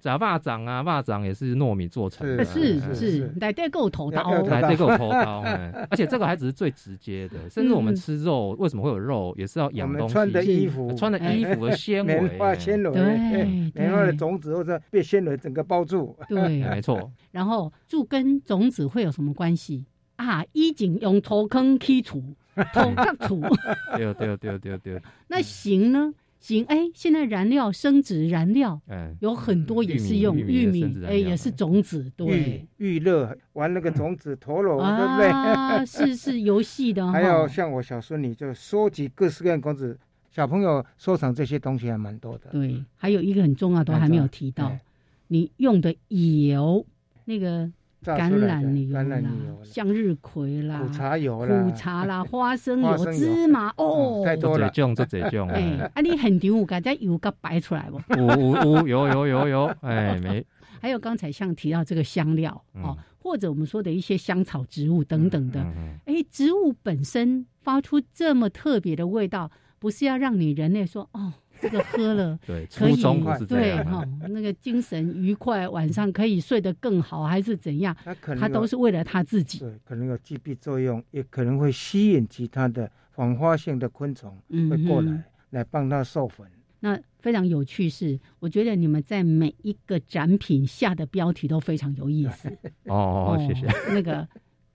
[SPEAKER 6] 炸霸掌啊，霸掌也是糯米做成的，
[SPEAKER 2] 是是，来这够头刀，
[SPEAKER 6] 来这够头刀，而且这个还只是最直接的，甚至我们吃肉，为什么会有肉，也是要养东西，
[SPEAKER 3] 穿的衣服，
[SPEAKER 6] 穿的衣服的纤维，
[SPEAKER 3] 棉花纤维，
[SPEAKER 2] 对，
[SPEAKER 3] 棉花的种子或者被纤维整个包住，
[SPEAKER 2] 对，
[SPEAKER 6] 没错。
[SPEAKER 2] 然后树跟种子会有什么关系？啊？一井用土坑剔除。土克土，
[SPEAKER 6] 对对对对对。
[SPEAKER 2] 那行呢？行，哎，现在燃料生殖燃料，嗯，有很多也是用玉米，哎，也是种子，对，
[SPEAKER 3] 预热玩那个种子陀螺，对不对？
[SPEAKER 2] 啊，是是游戏的。
[SPEAKER 3] 还有像我小孙女就收集各式各样种子，小朋友收藏这些东西还蛮多的。
[SPEAKER 2] 对，还有一个很重要，都还没有提到，你用的油那个。橄榄油啦，向日葵啦，
[SPEAKER 3] 苦茶油啦，
[SPEAKER 2] 苦茶啦，花生油、芝麻哦，
[SPEAKER 3] 太多了，
[SPEAKER 6] 这种 这这种。
[SPEAKER 2] 哎，啊，你很牛，敢在油给摆出来不？
[SPEAKER 6] 有有有有有，哎没。
[SPEAKER 2] 还有刚才像提到这个香料哦，或者我们说的一些香草植物等等的，哎，植物本身发出这么特别的味道，不是要让你人类说哦。这个喝了，
[SPEAKER 6] 对，初衷是
[SPEAKER 2] 对哈，那个精神愉快，晚上可以睡得更好，还是怎样？他可能他都是为了他自己，
[SPEAKER 3] 对，可能有击毙作用，也可能会吸引其他的黄花性的昆虫会过来，来帮他授粉。
[SPEAKER 2] 那非常有趣是，我觉得你们在每一个展品下的标题都非常有意思。
[SPEAKER 6] 哦，谢谢。
[SPEAKER 2] 那个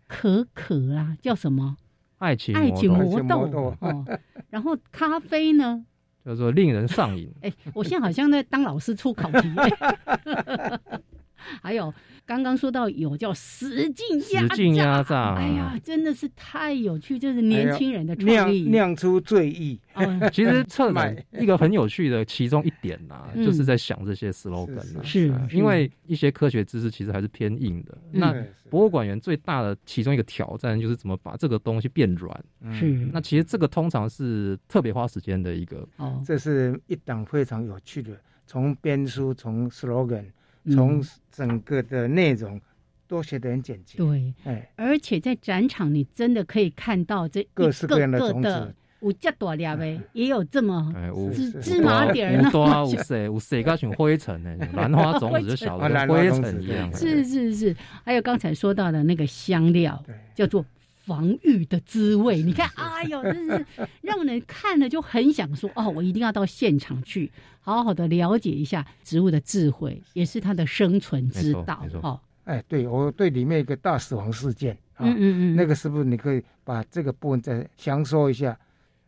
[SPEAKER 2] 可可啊，叫什么？
[SPEAKER 6] 爱情
[SPEAKER 2] 爱情魔豆哦。然后咖啡呢？
[SPEAKER 6] 叫做令人上瘾。
[SPEAKER 2] 哎，我现在好像在当老师出考题。还有刚刚说到有叫使劲
[SPEAKER 6] 使劲压榨，
[SPEAKER 2] 哎呀，真的是太有趣，就是年轻人的创意，
[SPEAKER 3] 酿出醉意。
[SPEAKER 6] 其实策展一个很有趣的其中一点呐，就是在想这些 slogan
[SPEAKER 2] 是
[SPEAKER 6] 因为一些科学知识其实还是偏硬的。那博物馆员最大的其中一个挑战就是怎么把这个东西变软。
[SPEAKER 2] 是
[SPEAKER 6] 那其实这个通常是特别花时间的一个。
[SPEAKER 2] 哦，
[SPEAKER 3] 这是一档非常有趣的，从编书，从 slogan。从整个的内容都写得很简洁，
[SPEAKER 2] 对，哎，而且在展场你真的可以看到这
[SPEAKER 3] 各式各样的种子，
[SPEAKER 2] 有这大粒呗，也有这么芝芝麻点
[SPEAKER 6] 儿，多 五色五色加群灰尘呢，兰花种子就小的灰尘一样，
[SPEAKER 2] 是是是，还有刚才说到的那个香料，叫做。防御的滋味，你看，哎呦，真是让人看了就很想说哦，我一定要到现场去，好好的了解一下植物的智慧，也是它的生存之道。哦，
[SPEAKER 3] 哎，对我对里面一个大死亡事件，嗯嗯嗯，那个是不是你可以把这个部分再详说一下？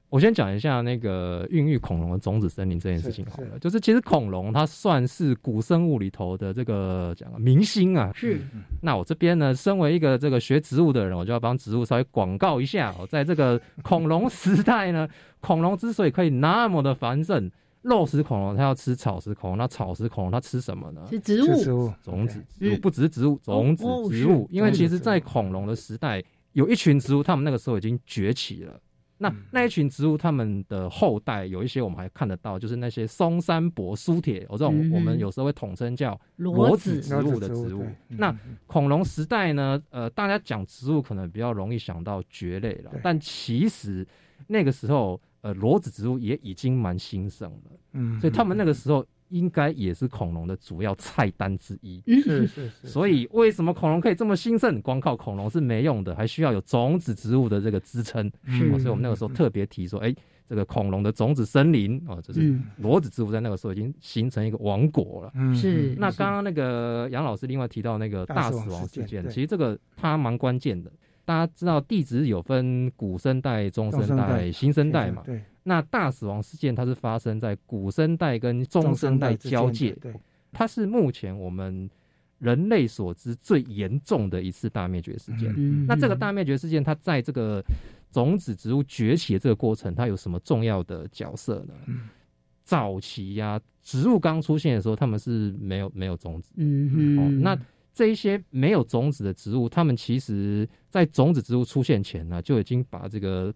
[SPEAKER 6] 我先讲一下那个孕育恐龙的种子森林这件事情好了，就是其实恐龙它算是古生物里头的这个讲明星啊。
[SPEAKER 2] 是。
[SPEAKER 6] 那我这边呢，身为一个这个学植物的人，我就要帮植物稍微广告一下哦。在这个恐龙时代呢，恐龙之所以可以那么的繁盛，肉食恐龙它要吃草食恐龙，那草食恐龙它吃什么呢？
[SPEAKER 2] 是植物。
[SPEAKER 6] 种子。植物不只是植物，种子植物。因为其实，在恐龙的时代，有一群植物，它们那个时候已经崛起了。那那一群植物，它们的后代有一些我们还看得到，就是那些松山柏苏铁，我这种我们有时候会统称叫裸子植物的植物。那恐龙时代呢？呃，大家讲植物可能比较容易想到蕨类了，但其实那个时候，呃，裸子植物也已经蛮兴盛了。嗯，所以他们那个时候。应该也是恐龙的主要菜单之一。
[SPEAKER 3] 是是是。
[SPEAKER 6] 所以为什么恐龙可以这么兴盛？光靠恐龙是没用的，还需要有种子植物的这个支撑。
[SPEAKER 2] 是。
[SPEAKER 6] 所以我们那个时候特别提说，哎，这个恐龙的种子森林啊，就是裸子植物在那个时候已经形成一个王国了。
[SPEAKER 2] 嗯。是。
[SPEAKER 6] 那刚刚那个杨老师另外提到那个大死亡事件，其实这个它蛮关键的。大家知道地质有分古生代、中生代、新生代嘛？
[SPEAKER 3] 对。
[SPEAKER 6] 那大死亡事件它是发生在古生代跟中生代交界，
[SPEAKER 3] 对，
[SPEAKER 6] 它是目前我们人类所知最严重的一次大灭绝事件。那这个大灭绝事件，它在这个种子植物崛起的这个过程，它有什么重要的角色呢？早期呀，植物刚出现的时候，他们是没有没有种子。嗯哼。那这一些没有种子的植物，它们其实在种子植物出现前呢，就已经把这个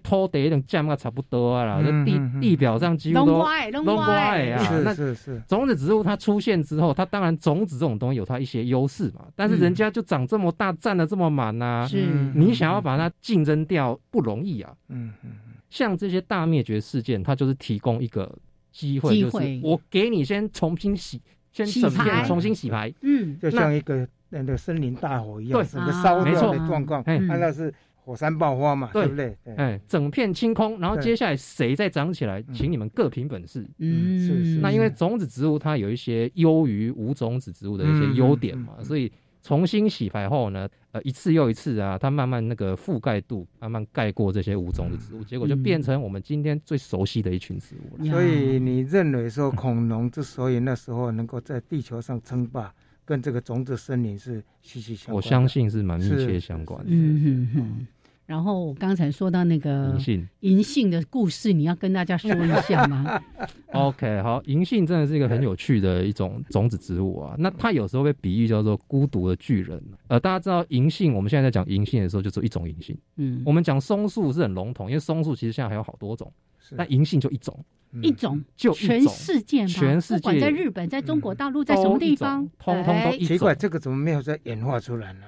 [SPEAKER 6] 土地那种降啊差不多啊啦，地地表上几乎都
[SPEAKER 2] 都歪
[SPEAKER 6] 啊。
[SPEAKER 3] 是是是。
[SPEAKER 6] 种子植物它出现之后，它当然种子这种东西有它一些优势嘛，但是人家就长这么大，占的这么满呐，
[SPEAKER 2] 是。
[SPEAKER 6] 你想要把它竞争掉不容易啊。嗯嗯。像这些大灭绝事件，它就是提供一个。机会就是我给你先重新洗，先整片重新洗牌，
[SPEAKER 2] 嗯，
[SPEAKER 3] 就像一个那个森林大火一样，整个烧掉的状况，哎，那是火山爆发嘛，对不对？
[SPEAKER 6] 哎，整片清空，然后接下来谁再长起来，请你们各凭本事，
[SPEAKER 2] 嗯，
[SPEAKER 3] 是是。
[SPEAKER 6] 那因为种子植物它有一些优于无种子植物的一些优点嘛，所以。重新洗牌后呢，呃，一次又一次啊，它慢慢那个覆盖度慢慢盖过这些无种子植物，结果就变成我们今天最熟悉的一群植物了。
[SPEAKER 3] 所以你认为说恐龙之所以那时候能够在地球上称霸，跟这个种子森林是息息相关？
[SPEAKER 6] 我相信是蛮密切相关的。
[SPEAKER 2] 嗯哼哼。然后我刚才说到那个
[SPEAKER 6] 银杏，
[SPEAKER 2] 银杏的故事，你要跟大家说一下吗？
[SPEAKER 6] OK，好，银杏真的是一个很有趣的一种种子植物啊。那它有时候被比喻叫做孤独的巨人。呃，大家知道银杏，我们现在在讲银杏的时候，就做一种银杏。嗯，我们讲松树是很笼统，因为松树其实现在还有好多种，但银杏就一种，
[SPEAKER 2] 一种？
[SPEAKER 6] 就
[SPEAKER 2] 全世界，
[SPEAKER 6] 全世界，
[SPEAKER 2] 不管在日本、在中国大陆，在什么地方，
[SPEAKER 6] 通通都
[SPEAKER 3] 奇怪，这个怎么没有再演化出来呢？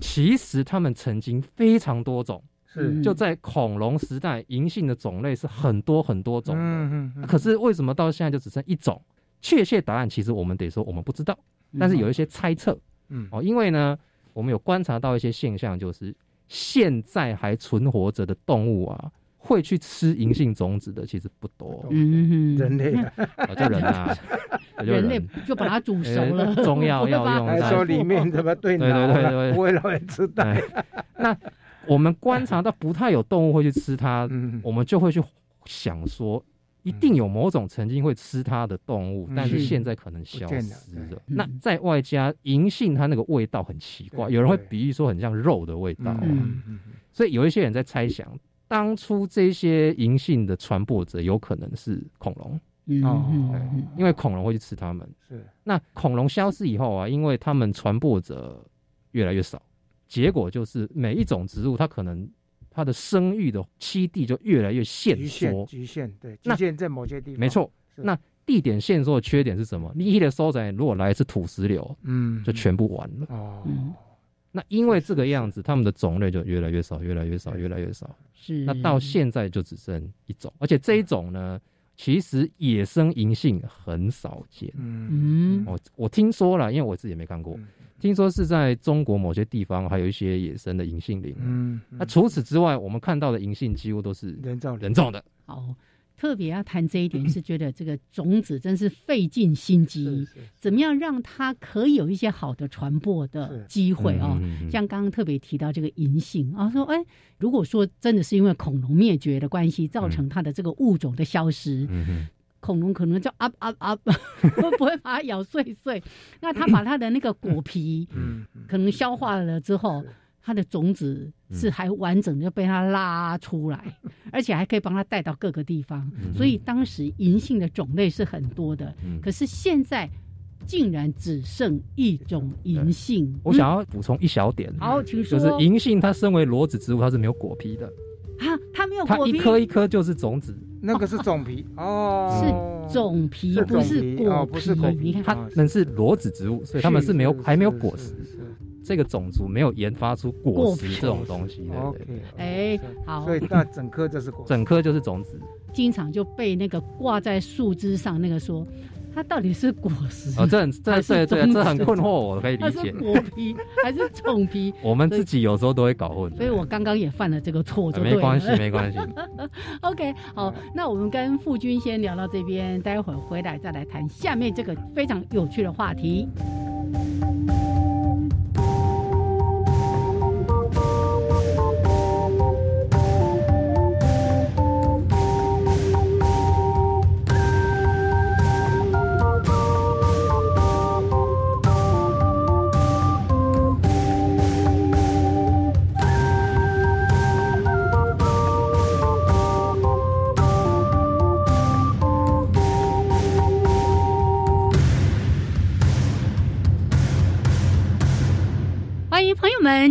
[SPEAKER 6] 其实它们曾经非常多种，
[SPEAKER 3] 是
[SPEAKER 6] 就在恐龙时代，银杏的种类是很多很多种的。嗯嗯。可是为什么到现在就只剩一种？确切答案其实我们得说我们不知道，但是有一些猜测。嗯哦，因为呢，我们有观察到一些现象，就是现在还存活着的动物啊，会去吃银杏种子的其实不多。
[SPEAKER 2] 嗯
[SPEAKER 3] 嗯。人类
[SPEAKER 6] 啊，就人啊。
[SPEAKER 2] 人类就把它煮熟了，
[SPEAKER 6] 中药要
[SPEAKER 3] 说里面怎么对
[SPEAKER 6] 对对对对，
[SPEAKER 3] 不会让人痴呆。
[SPEAKER 6] 那我们观察到不太有动物会去吃它，我们就会去想说，一定有某种曾经会吃它的动物，但是现在可能消失了。那在外加银杏，它那个味道很奇怪，有人会比喻说很像肉的味道。所以有一些人在猜想，当初这些银杏的传播者有可能是恐龙。
[SPEAKER 2] 哦，
[SPEAKER 6] 因为恐龙会去吃它们。
[SPEAKER 3] 是，
[SPEAKER 6] 那恐龙消失以后啊，因为它们传播者越来越少，结果就是每一种植物它可能它的生育的栖地就越来越限缩，
[SPEAKER 3] 局限对，局限在某些地方。
[SPEAKER 6] 没错，那地点限缩的缺点是什么？你一的收窄，如果来一次土石流，嗯，就全部完了。哦，那因为这个样子，它们的种类就越来越少，越来越少，越来越少。
[SPEAKER 2] 是，
[SPEAKER 6] 那到现在就只剩一种，而且这一种呢。其实野生银杏很少见，嗯，我我听说了，因为我自己也没看过，听说是在中国某些地方还有一些野生的银杏林，嗯，那除此之外，我们看到的银杏几乎都是
[SPEAKER 3] 人造
[SPEAKER 6] 人造的，
[SPEAKER 2] 好。特别要谈这一点，是觉得这个种子真是费尽心机，怎么样让它可以有一些好的传播的机会哦？像刚刚特别提到这个银杏啊，说哎，如果说真的是因为恐龙灭绝的关系造成它的这个物种的消失，恐龙可能就啊啊啊，会不会把它咬碎碎？那它把它的那个果皮，可能消化了之后。它的种子是还完整的被它拉出来，而且还可以帮它带到各个地方，所以当时银杏的种类是很多的。可是现在竟然只剩一种银杏。
[SPEAKER 6] 我想要补充一小点，
[SPEAKER 2] 好，请说。
[SPEAKER 6] 就是银杏它身为裸子植物，它是没有果皮的。
[SPEAKER 2] 啊，它没有
[SPEAKER 6] 果皮，它一颗一颗就是种子，
[SPEAKER 3] 那个是种皮？
[SPEAKER 2] 哦，是种皮，不是果
[SPEAKER 3] 不是果皮。
[SPEAKER 6] 它们是裸子植物，所以它们是没有还没有果实。这个种族没有研发出果实这种东西
[SPEAKER 2] 的，哎，好，
[SPEAKER 3] 所以那整颗就是果，
[SPEAKER 6] 整颗就是种子。
[SPEAKER 2] 经常就被那个挂在树枝上那个说，它到底是果实？
[SPEAKER 6] 哦，这很 这这这这很困惑，我可以理解。
[SPEAKER 2] 果皮还是种皮？
[SPEAKER 6] 我们自己有时候都会搞混。
[SPEAKER 2] 所以我刚刚也犯了这个错，
[SPEAKER 6] 没关系，没关系。
[SPEAKER 2] OK，好，那我们跟傅军先聊到这边，待会儿回来再来谈下面这个非常有趣的话题。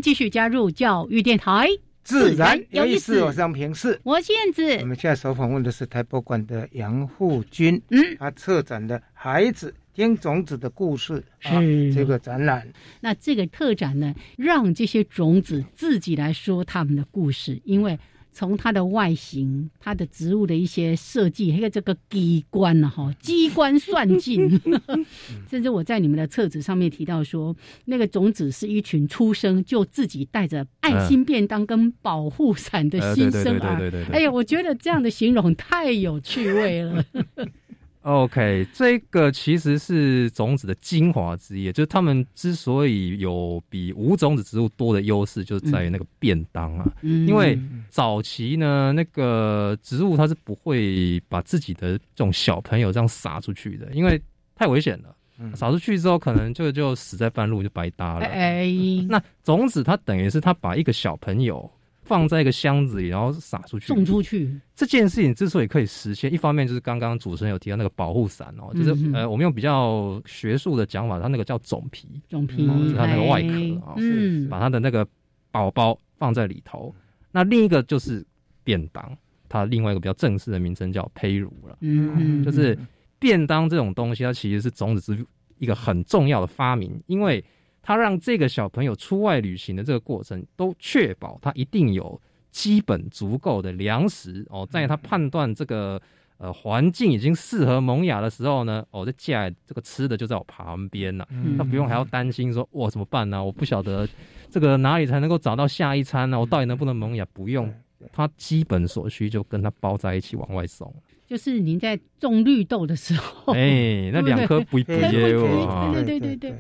[SPEAKER 2] 继续加入教育电台，
[SPEAKER 3] 自然有意思。我是杨平视，
[SPEAKER 2] 我是燕子。
[SPEAKER 3] 我们现在所访问的是台博馆的杨富军，嗯，他策展的孩子听种子的故事是这个展览。
[SPEAKER 2] 那这个特展呢，让这些种子自己来说他们的故事，因为。从它的外形、它的植物的一些设计，还有这个机关呢，哈，机关算尽。甚至我在你们的册子上面提到说，那个种子是一群出生就自己带着爱心便当跟保护伞的新生儿。哎呀，我觉得这样的形容太有趣味了。
[SPEAKER 6] OK，这个其实是种子的精华之一，就是他们之所以有比无种子植物多的优势，就是在于那个便当啊。因为早期呢，那个植物它是不会把自己的这种小朋友这样撒出去的，因为太危险了。撒出去之后，可能就就死在半路，就白搭了。哎，那种子它等于是它把一个小朋友。放在一个箱子里，然后撒出去，
[SPEAKER 2] 送出去。
[SPEAKER 6] 这件事情之所以可以实现，一方面就是刚刚主持人有提到那个保护伞哦，就是呃，我们用比较学术的讲法，它那个叫种皮，
[SPEAKER 2] 种皮，
[SPEAKER 6] 就是它那个外壳啊，嗯，把它的那个宝宝放在里头。那另一个就是便当，它另外一个比较正式的名称叫胚乳了，嗯，就是便当这种东西，它其实是种子之一个很重要的发明，因为。他让这个小朋友出外旅行的这个过程，都确保他一定有基本足够的粮食哦。在他判断这个呃环境已经适合萌芽的时候呢，哦，这接下来这个吃的就在我旁边了，他不用还要担心说哇怎么办呢？我不晓得这个哪里才能够找到下一餐呢？我到底能不能萌芽？不用，他基本所需就跟他包在一起往外送。
[SPEAKER 2] 就是您在种绿豆的时候，
[SPEAKER 6] 哎，那两颗不一不接
[SPEAKER 2] 哦，对对对对。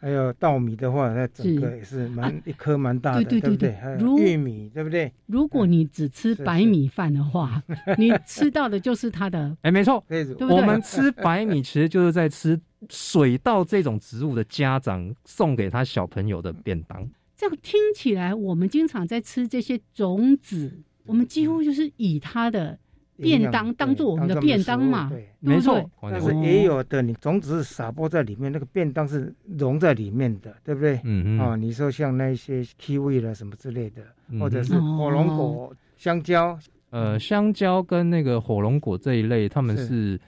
[SPEAKER 3] 还有稻米的话，那整个也是蛮一颗蛮大的，对对对？还有玉米，对不对？
[SPEAKER 2] 如果你只吃白米饭的话，你吃到的就是它的。
[SPEAKER 6] 哎，没错，我们吃白米其实就是在吃水稻这种植物的家长送给他小朋友的便当。
[SPEAKER 2] 这样听起来，我们经常在吃这些种子，我们几乎就是以它的。便当当做我们的便当嘛，对
[SPEAKER 6] 没错。
[SPEAKER 3] 但是也有的，你种子是撒播在里面，那个便当是融在里面的，对不对？嗯嗯。啊，你说像那些 kiwi 了什么之类的，或者是火龙果、香蕉。
[SPEAKER 6] 呃，香蕉跟那个火龙果这一类，他们是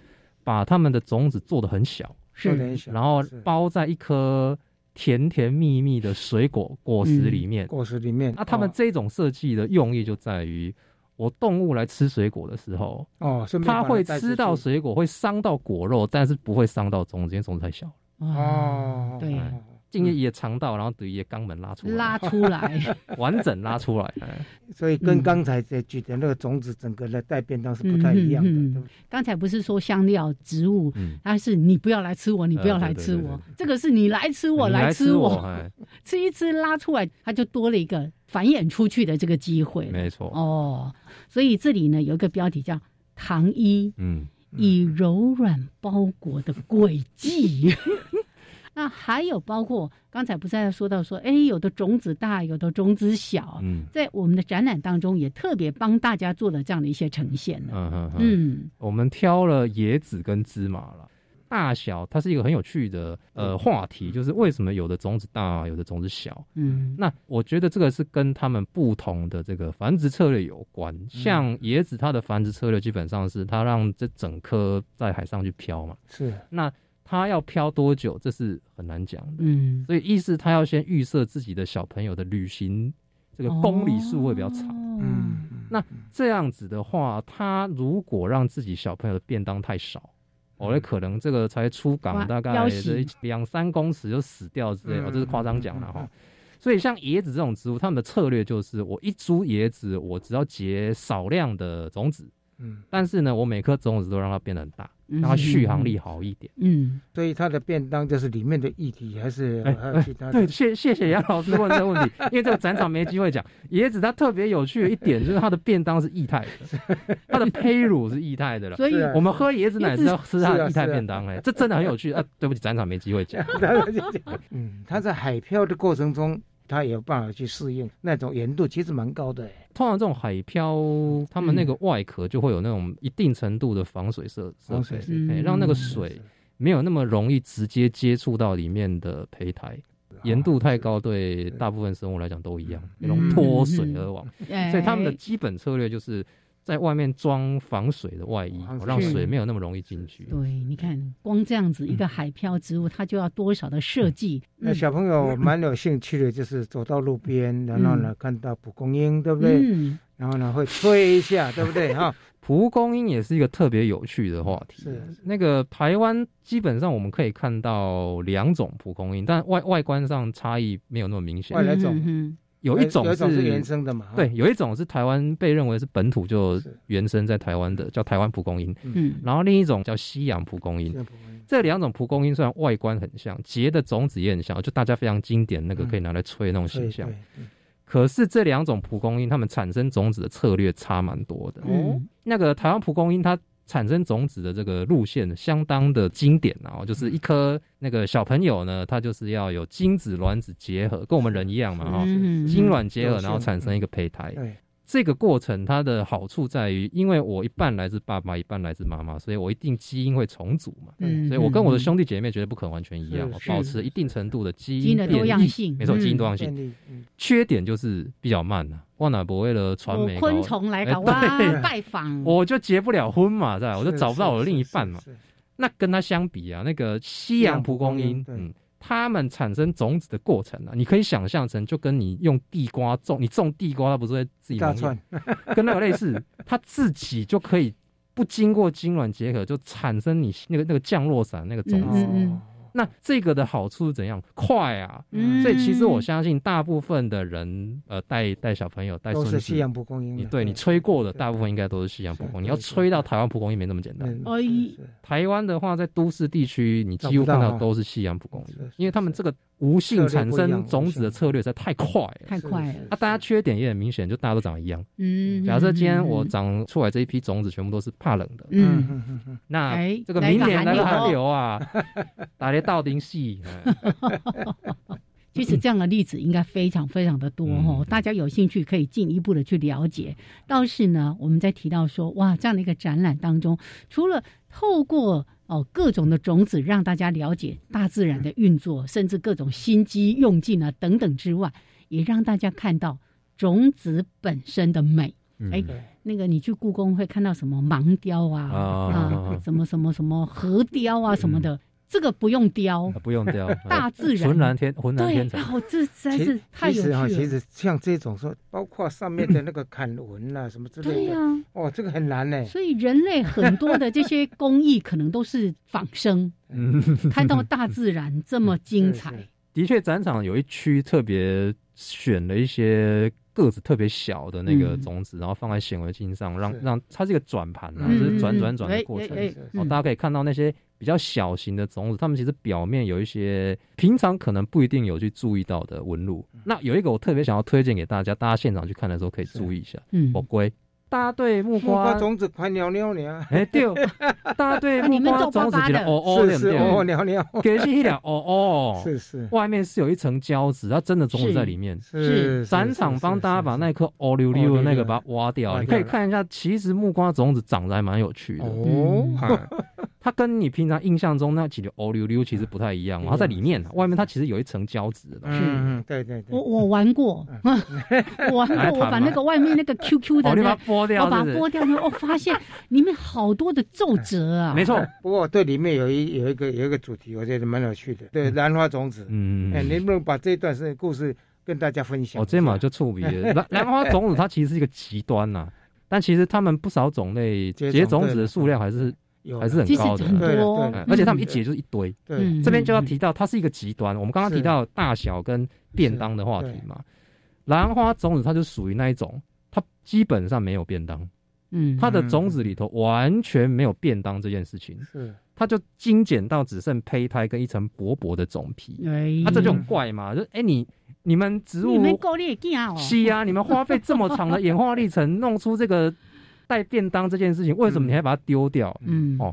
[SPEAKER 6] 把他们的种子做的很小，
[SPEAKER 3] 是很小，
[SPEAKER 6] 然后包在一颗甜甜蜜蜜的水果果实里面。
[SPEAKER 3] 果实里面。
[SPEAKER 6] 那他们这种设计的用意就在于。我动物来吃水果的时候，
[SPEAKER 3] 哦，
[SPEAKER 6] 它会吃到水果，会伤到果肉，但是不会伤到种子，因为种子太小了。
[SPEAKER 2] 哦，对。
[SPEAKER 6] 进入也肠道，然后等于肛门拉出来，
[SPEAKER 2] 拉出来，
[SPEAKER 6] 完整拉出来。
[SPEAKER 3] 所以跟刚才在举的那个种子整个的带便当是不太一样的。
[SPEAKER 2] 刚才不是说香料植物，它是你不要来吃我，你不要来吃我，这个是你来吃我，来吃我，吃一吃拉出来，它就多了一个繁衍出去的这个机会。
[SPEAKER 6] 没错。
[SPEAKER 2] 哦，所以这里呢有一个标题叫“糖衣”，嗯，以柔软包裹的轨迹。那还有包括刚才不是在说到说，哎，有的种子大，有的种子小。嗯，在我们的展览当中，也特别帮大家做了这样的一些呈现嗯嗯
[SPEAKER 6] 嗯，我们挑了椰子跟芝麻了，大小它是一个很有趣的呃话题，就是为什么有的种子大，有的种子小。嗯，那我觉得这个是跟他们不同的这个繁殖策略有关。像椰子，它的繁殖策略基本上是它让这整颗在海上去漂嘛。
[SPEAKER 3] 是，
[SPEAKER 6] 那。它要漂多久，这是很难讲的。嗯，所以意思它要先预设自己的小朋友的旅行这个公里数会比较长。嗯，那这样子的话，他如果让自己小朋友的便当太少，我的可能这个才出港大概两三公尺就死掉之类，我这是夸张讲了哈。所以像椰子这种植物，他们的策略就是我一株椰子，我只要结少量的种子。嗯，但是呢，我每颗种子都让它变得很大。让它续航力好一点。
[SPEAKER 2] 嗯，
[SPEAKER 3] 所以它的便当就是里面的液体，还是还有其他？
[SPEAKER 6] 对，谢谢谢杨老师问这个问题，因为这个展场没机会讲。椰子它特别有趣的一点就是它的便当是液态的，它的胚乳是液态的了。
[SPEAKER 2] 所以
[SPEAKER 6] 我们喝椰子奶是要吃它的液态便当哎，这真的很有趣啊！对不起，展场没机会讲。
[SPEAKER 3] 嗯，它在海漂的过程中。它也有办法去适应那种盐度，其实蛮高的。
[SPEAKER 6] 通常这种海漂，它们那个外壳就会有那种一定程度的防水设设备，让那个水没有那么容易直接接触到里面的胚胎。盐度太高，对大部分生物来讲都一样，那种脱水而亡。所以他们的基本策略就是在外面装防水的外衣，让水没有那么容易进去。
[SPEAKER 2] 对，你看，光这样子一个海漂植物，它就要多少的设计？
[SPEAKER 3] 那小朋友蛮有兴趣的，就是走到路边，然后呢看到蒲公英，对不对？然后呢会吹一下，对不对？哈。
[SPEAKER 6] 蒲公英也是一个特别有趣的话题。是那个台湾基本上我们可以看到两种蒲公英，但外外观上差异没有那么明显。
[SPEAKER 3] 外来种，
[SPEAKER 6] 有一种
[SPEAKER 3] 是原生的嘛？
[SPEAKER 6] 对，有一种是台湾被认为是本土就原生在台湾的，叫台湾蒲公英。嗯，然后另一种叫西洋蒲公英。这两种蒲公英虽然外观很像，结的种子也很像，就大家非常经典那个可以拿来吹那种形象。可是这两种蒲公英，它们产生种子的策略差蛮多的。哦，那个台湾蒲公英，它产生种子的这个路线相当的经典啊，就是一颗那个小朋友呢，他就是要有精子卵子结合，跟我们人一样嘛，哈，精卵结合，然后产生一个胚胎。这个过程它的好处在于，因为我一半来自爸爸，一半来自妈妈，所以我一定基因会重组嘛。嗯，所以我跟我的兄弟姐妹绝对不可能完全一样，保持一定程度的基因
[SPEAKER 2] 的多样性。
[SPEAKER 6] 没错，基因多样性。缺点就是比较慢呐。万哪不为了传媒，
[SPEAKER 2] 昆虫来搞拜访，
[SPEAKER 6] 我就结不了婚嘛，在我就找不到我的另一半嘛。那跟他相比啊，那个西洋蒲公英，嗯。它们产生种子的过程啊，你可以想象成就跟你用地瓜种，你种地瓜，它不是会自己萌芽，跟那个类似，它自己就可以不经过精卵结合就产生你那个那个降落伞那个种子。那这个的好处是怎样？快啊！所以其实我相信大部分的人，呃，带带小朋友带孙子，
[SPEAKER 3] 都是西洋蒲公英。
[SPEAKER 6] 你对你吹过的大部分应该都是西洋蒲公英。你要吹到台湾蒲公英没那么简单。
[SPEAKER 2] 哦，
[SPEAKER 6] 台湾的话，在都市地区，你几乎看到都是西洋蒲公英，因为他们这个。无性产生种子的策略实在太快，
[SPEAKER 2] 太快了。
[SPEAKER 6] 啊，大家缺点也很明显，就大家都长得一样。嗯，假设今天我长出来这一批种子全部都是怕冷的，嗯，那这个明年来个寒流啊，打雷到顶戏。
[SPEAKER 2] 其实这样的例子应该非常非常的多哦，大家有兴趣可以进一步的去了解。倒是呢，我们在提到说，哇，这样的一个展览当中，除了透过哦，各种的种子让大家了解大自然的运作，甚至各种心机用尽啊等等之外，也让大家看到种子本身的美。哎，那个你去故宫会看到什么盲雕啊啊，什么什么什么河雕啊什么的。这个不用雕，
[SPEAKER 6] 不用雕，
[SPEAKER 2] 大自然
[SPEAKER 6] 浑然天浑然天成。
[SPEAKER 2] 哦，这实在是太有趣了。
[SPEAKER 3] 其实像这种说，包括上面的那个坎纹啊什么之类的，对呀，哦，这个很难呢。
[SPEAKER 2] 所以人类很多的这些工艺可能都是仿生。嗯，看到大自然这么精彩，
[SPEAKER 6] 的确，展场有一区特别选了一些。个子特别小的那个种子，然后放在显微镜上，让让它是一个转盘啊，就是转转转的过程。哦，大家可以看到那些比较小型的种子，它们其实表面有一些平常可能不一定有去注意到的纹路。那有一个我特别想要推荐给大家，大家现场去看的时候可以注意一下。嗯，宝龟。大家对木瓜
[SPEAKER 3] 种子快尿尿呢？
[SPEAKER 6] 哎对，大家对木瓜种子觉得哦哦
[SPEAKER 3] 是是哦尿尿，
[SPEAKER 6] 给是一点哦哦，
[SPEAKER 3] 是是，
[SPEAKER 6] 外面是有一层胶质，它真的种子在里面。
[SPEAKER 3] 是
[SPEAKER 6] 展场帮大家把那颗哦溜溜的那个把它挖掉，你可以看一下，其实木瓜种子长得还蛮有趣的哦。它跟你平常印象中那几个哦溜溜其实不太一样，它在里面，外面它其实有一层胶质的。
[SPEAKER 3] 嗯，对对对。
[SPEAKER 2] 我我玩过，我玩过，我把那个 外面那个 QQ 的我把它
[SPEAKER 6] 剥掉，
[SPEAKER 2] 我把它剥掉之后，我发现里面好多的皱褶啊。
[SPEAKER 6] 没错，
[SPEAKER 3] 不过对里面有一有一个有一个主题，我觉得蛮有趣的。对，兰花种子。嗯哎，能不能把这一段是故事跟大家分享？
[SPEAKER 6] 哦，这嘛就触笔了。兰兰花种子它其实是一个极端呐，但其实它们不少种类结种子的数量还是。还是很高的，
[SPEAKER 2] 对对，
[SPEAKER 6] 而且他们一解就是一堆。对，这边就要提到，它是一个极端。我们刚刚提到大小跟便当的话题嘛，兰花种子它就属于那一种，它基本上没有便当。嗯，它的种子里头完全没有便当这件事情。是，它就精简到只剩胚胎跟一层薄薄的种皮。哎，它这就很怪嘛，就哎你你们植物，你
[SPEAKER 2] 们够力劲哦。
[SPEAKER 6] 是啊，你们花费这么长的演化历程，弄出这个。带便当这件事情，为什么你还把它丢掉？嗯，哦，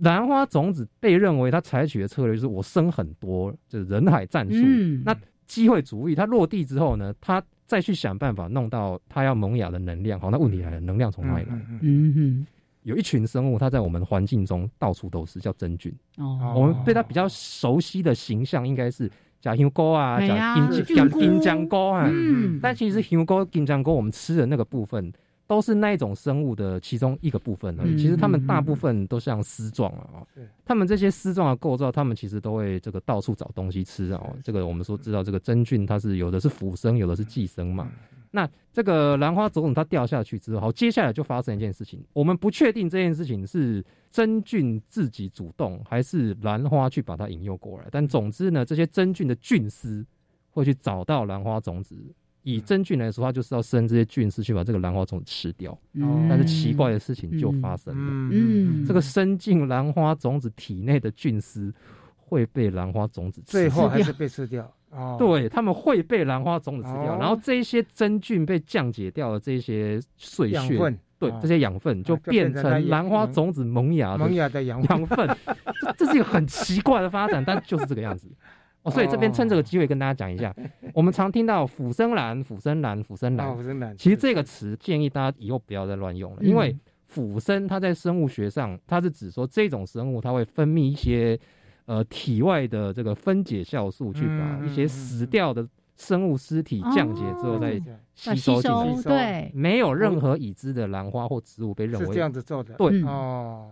[SPEAKER 6] 兰花种子被认为它采取的策略就是我生很多，就是人海战术。那机会主义，它落地之后呢，它再去想办法弄到它要萌芽的能量。好，那问题来了，能量从哪里来？嗯哼，有一群生物，它在我们环境中到处都是，叫真菌。哦，我们对它比较熟悉的形象应该是加香菇啊，加金加金针菇啊。嗯，但其实香菇、金针菇我们吃的那个部分。都是那一种生物的其中一个部分而已。其实它们大部分都像丝状啊，它们这些丝状的构造，它们其实都会这个到处找东西吃啊。这个我们说知道，这个真菌它是有的是腐生，有的是寄生嘛。那这个兰花种子它掉下去之后，好，接下来就发生一件事情，我们不确定这件事情是真菌自己主动，还是兰花去把它引诱过来。但总之呢，这些真菌的菌丝会去找到兰花种子。以真菌来说，它就是要生这些菌丝去把这个兰花种子吃掉。哦，但是奇怪的事情就发生了。嗯，这个生进兰花种子体内的菌丝会被兰花种子吃
[SPEAKER 3] 最后还是被吃掉。哦，
[SPEAKER 6] 对，他们会被兰花种子吃掉。然后这些真菌被降解掉的，这些碎屑，对，这些养分就变成兰花种子萌芽
[SPEAKER 3] 萌芽的养
[SPEAKER 6] 养分。这是一个很奇怪的发展，但就是这个样子。哦，所以这边趁这个机会跟大家讲一下，我们常听到腐生兰、腐生兰、腐生兰。
[SPEAKER 3] 腐生兰。
[SPEAKER 6] 其实这个词建议大家以后不要再乱用了，因为腐生它在生物学上，它是指说这种生物它会分泌一些呃体外的这个分解酵素，去把一些死掉的生物尸体降解之后再吸收进
[SPEAKER 2] 去。对，
[SPEAKER 6] 没有任何已知的兰花或植物被认为
[SPEAKER 3] 是这样子做的。
[SPEAKER 6] 对，
[SPEAKER 3] 哦。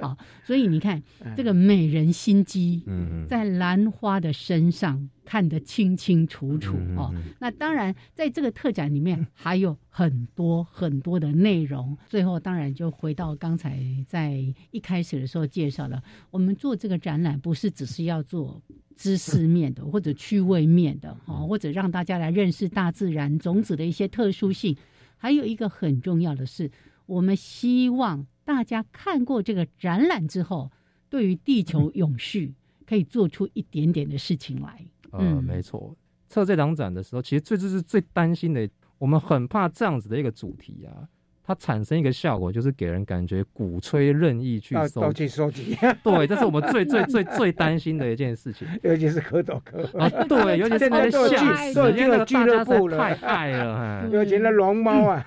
[SPEAKER 2] 好，所以你看这个美人心机，在兰花的身上看得清清楚楚哦。那当然，在这个特展里面 还有很多很多的内容。最后，当然就回到刚才在一开始的时候介绍了，我们做这个展览不是只是要做知识面的或者趣味面的哦，或者让大家来认识大自然种子的一些特殊性。还有一个很重要的是，我们希望。大家看过这个展览之后，对于地球永续可以做出一点点的事情来。
[SPEAKER 6] 嗯，没错。测这两展的时候，其实最就是最担心的，我们很怕这样子的一个主题啊。它产生一个效果，就是给人感觉鼓吹任意去
[SPEAKER 3] 收集收集。
[SPEAKER 6] 对，这是我们最最最最担心的一件事情。
[SPEAKER 3] 尤其是蝌蚪科
[SPEAKER 6] 啊，对，尤其是那些吓死，因为俱乐部太爱了。
[SPEAKER 3] 尤其那龙猫啊，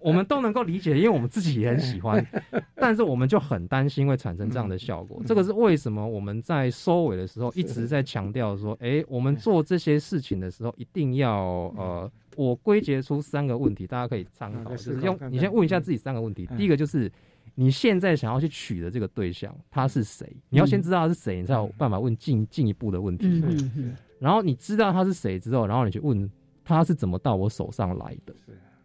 [SPEAKER 6] 我们都能够理解，因为我们自己也很喜欢。但是我们就很担心会产生这样的效果。这个是为什么？我们在收尾的时候一直在强调说，哎，我们做这些事情的时候一定要呃。我归结出三个问题，大家可以参考。就是用你先问一下自己三个问题。第一个就是你现在想要去娶的这个对象他是谁？你要先知道他是谁，你才有办法问进进一步的问题。然后你知道他是谁之后，然后你去问他是怎么到我手上来的？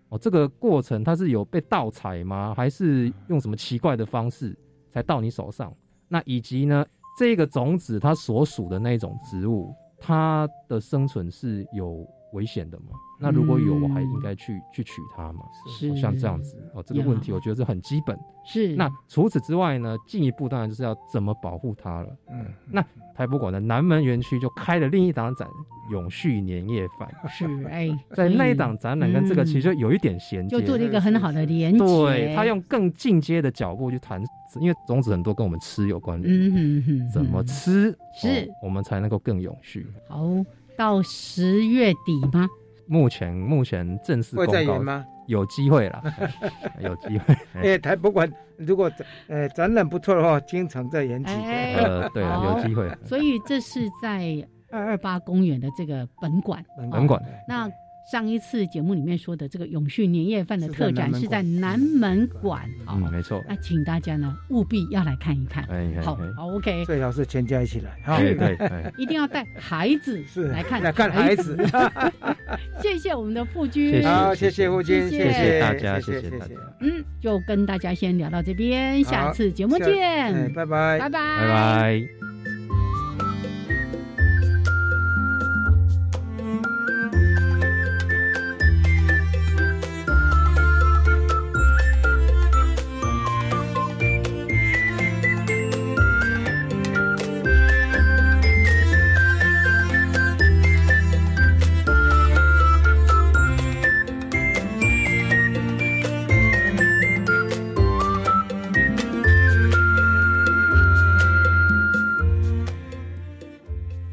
[SPEAKER 6] 哦，这个过程他是有被盗采吗？还是用什么奇怪的方式才到你手上？那以及呢，这个种子它所属的那种植物，它的生存是有危险的吗？那如果有，我还应该去去取它吗？是像这样子哦，这个问题我觉得是很基本。
[SPEAKER 2] 是
[SPEAKER 6] 那除此之外呢，进一步当然就是要怎么保护它了。嗯，那台博馆的南门园区就开了另一档展——永续年夜饭。
[SPEAKER 2] 是哎，
[SPEAKER 6] 在那一档展览跟这个其实有一点衔
[SPEAKER 2] 接，就做了一个很好的连接。
[SPEAKER 6] 对他用更进阶的脚步去谈，因为种子很多跟我们吃有关联。嗯哼哼，怎么吃
[SPEAKER 2] 是，
[SPEAKER 6] 我们才能够更永续。
[SPEAKER 2] 好，到十月底吗？
[SPEAKER 6] 目前目前正式
[SPEAKER 3] 会再演吗？
[SPEAKER 6] 有机会了，有机会。
[SPEAKER 3] 哎，台不管如果呃展览不错的话，经常在演几个。
[SPEAKER 6] 呃，对，有机会。
[SPEAKER 2] 所以这是在二二八公园的这个本馆。
[SPEAKER 6] 本馆。
[SPEAKER 2] 那。上一次节目里面说的这个永续年夜饭的特展是在南门馆，
[SPEAKER 6] 嗯，没错。
[SPEAKER 2] 那请大家呢务必要来看一看，好，好，OK。
[SPEAKER 3] 最好是全家一起来，
[SPEAKER 6] 对对，
[SPEAKER 2] 一定要带孩子来看，
[SPEAKER 3] 来看孩子。
[SPEAKER 2] 谢谢我们的傅君，
[SPEAKER 3] 好，谢谢。傅君，
[SPEAKER 6] 谢谢。大家，谢谢大家。
[SPEAKER 2] 嗯，就跟大家先聊到这边，下次节目见，
[SPEAKER 3] 拜拜，
[SPEAKER 2] 拜拜，
[SPEAKER 6] 拜拜。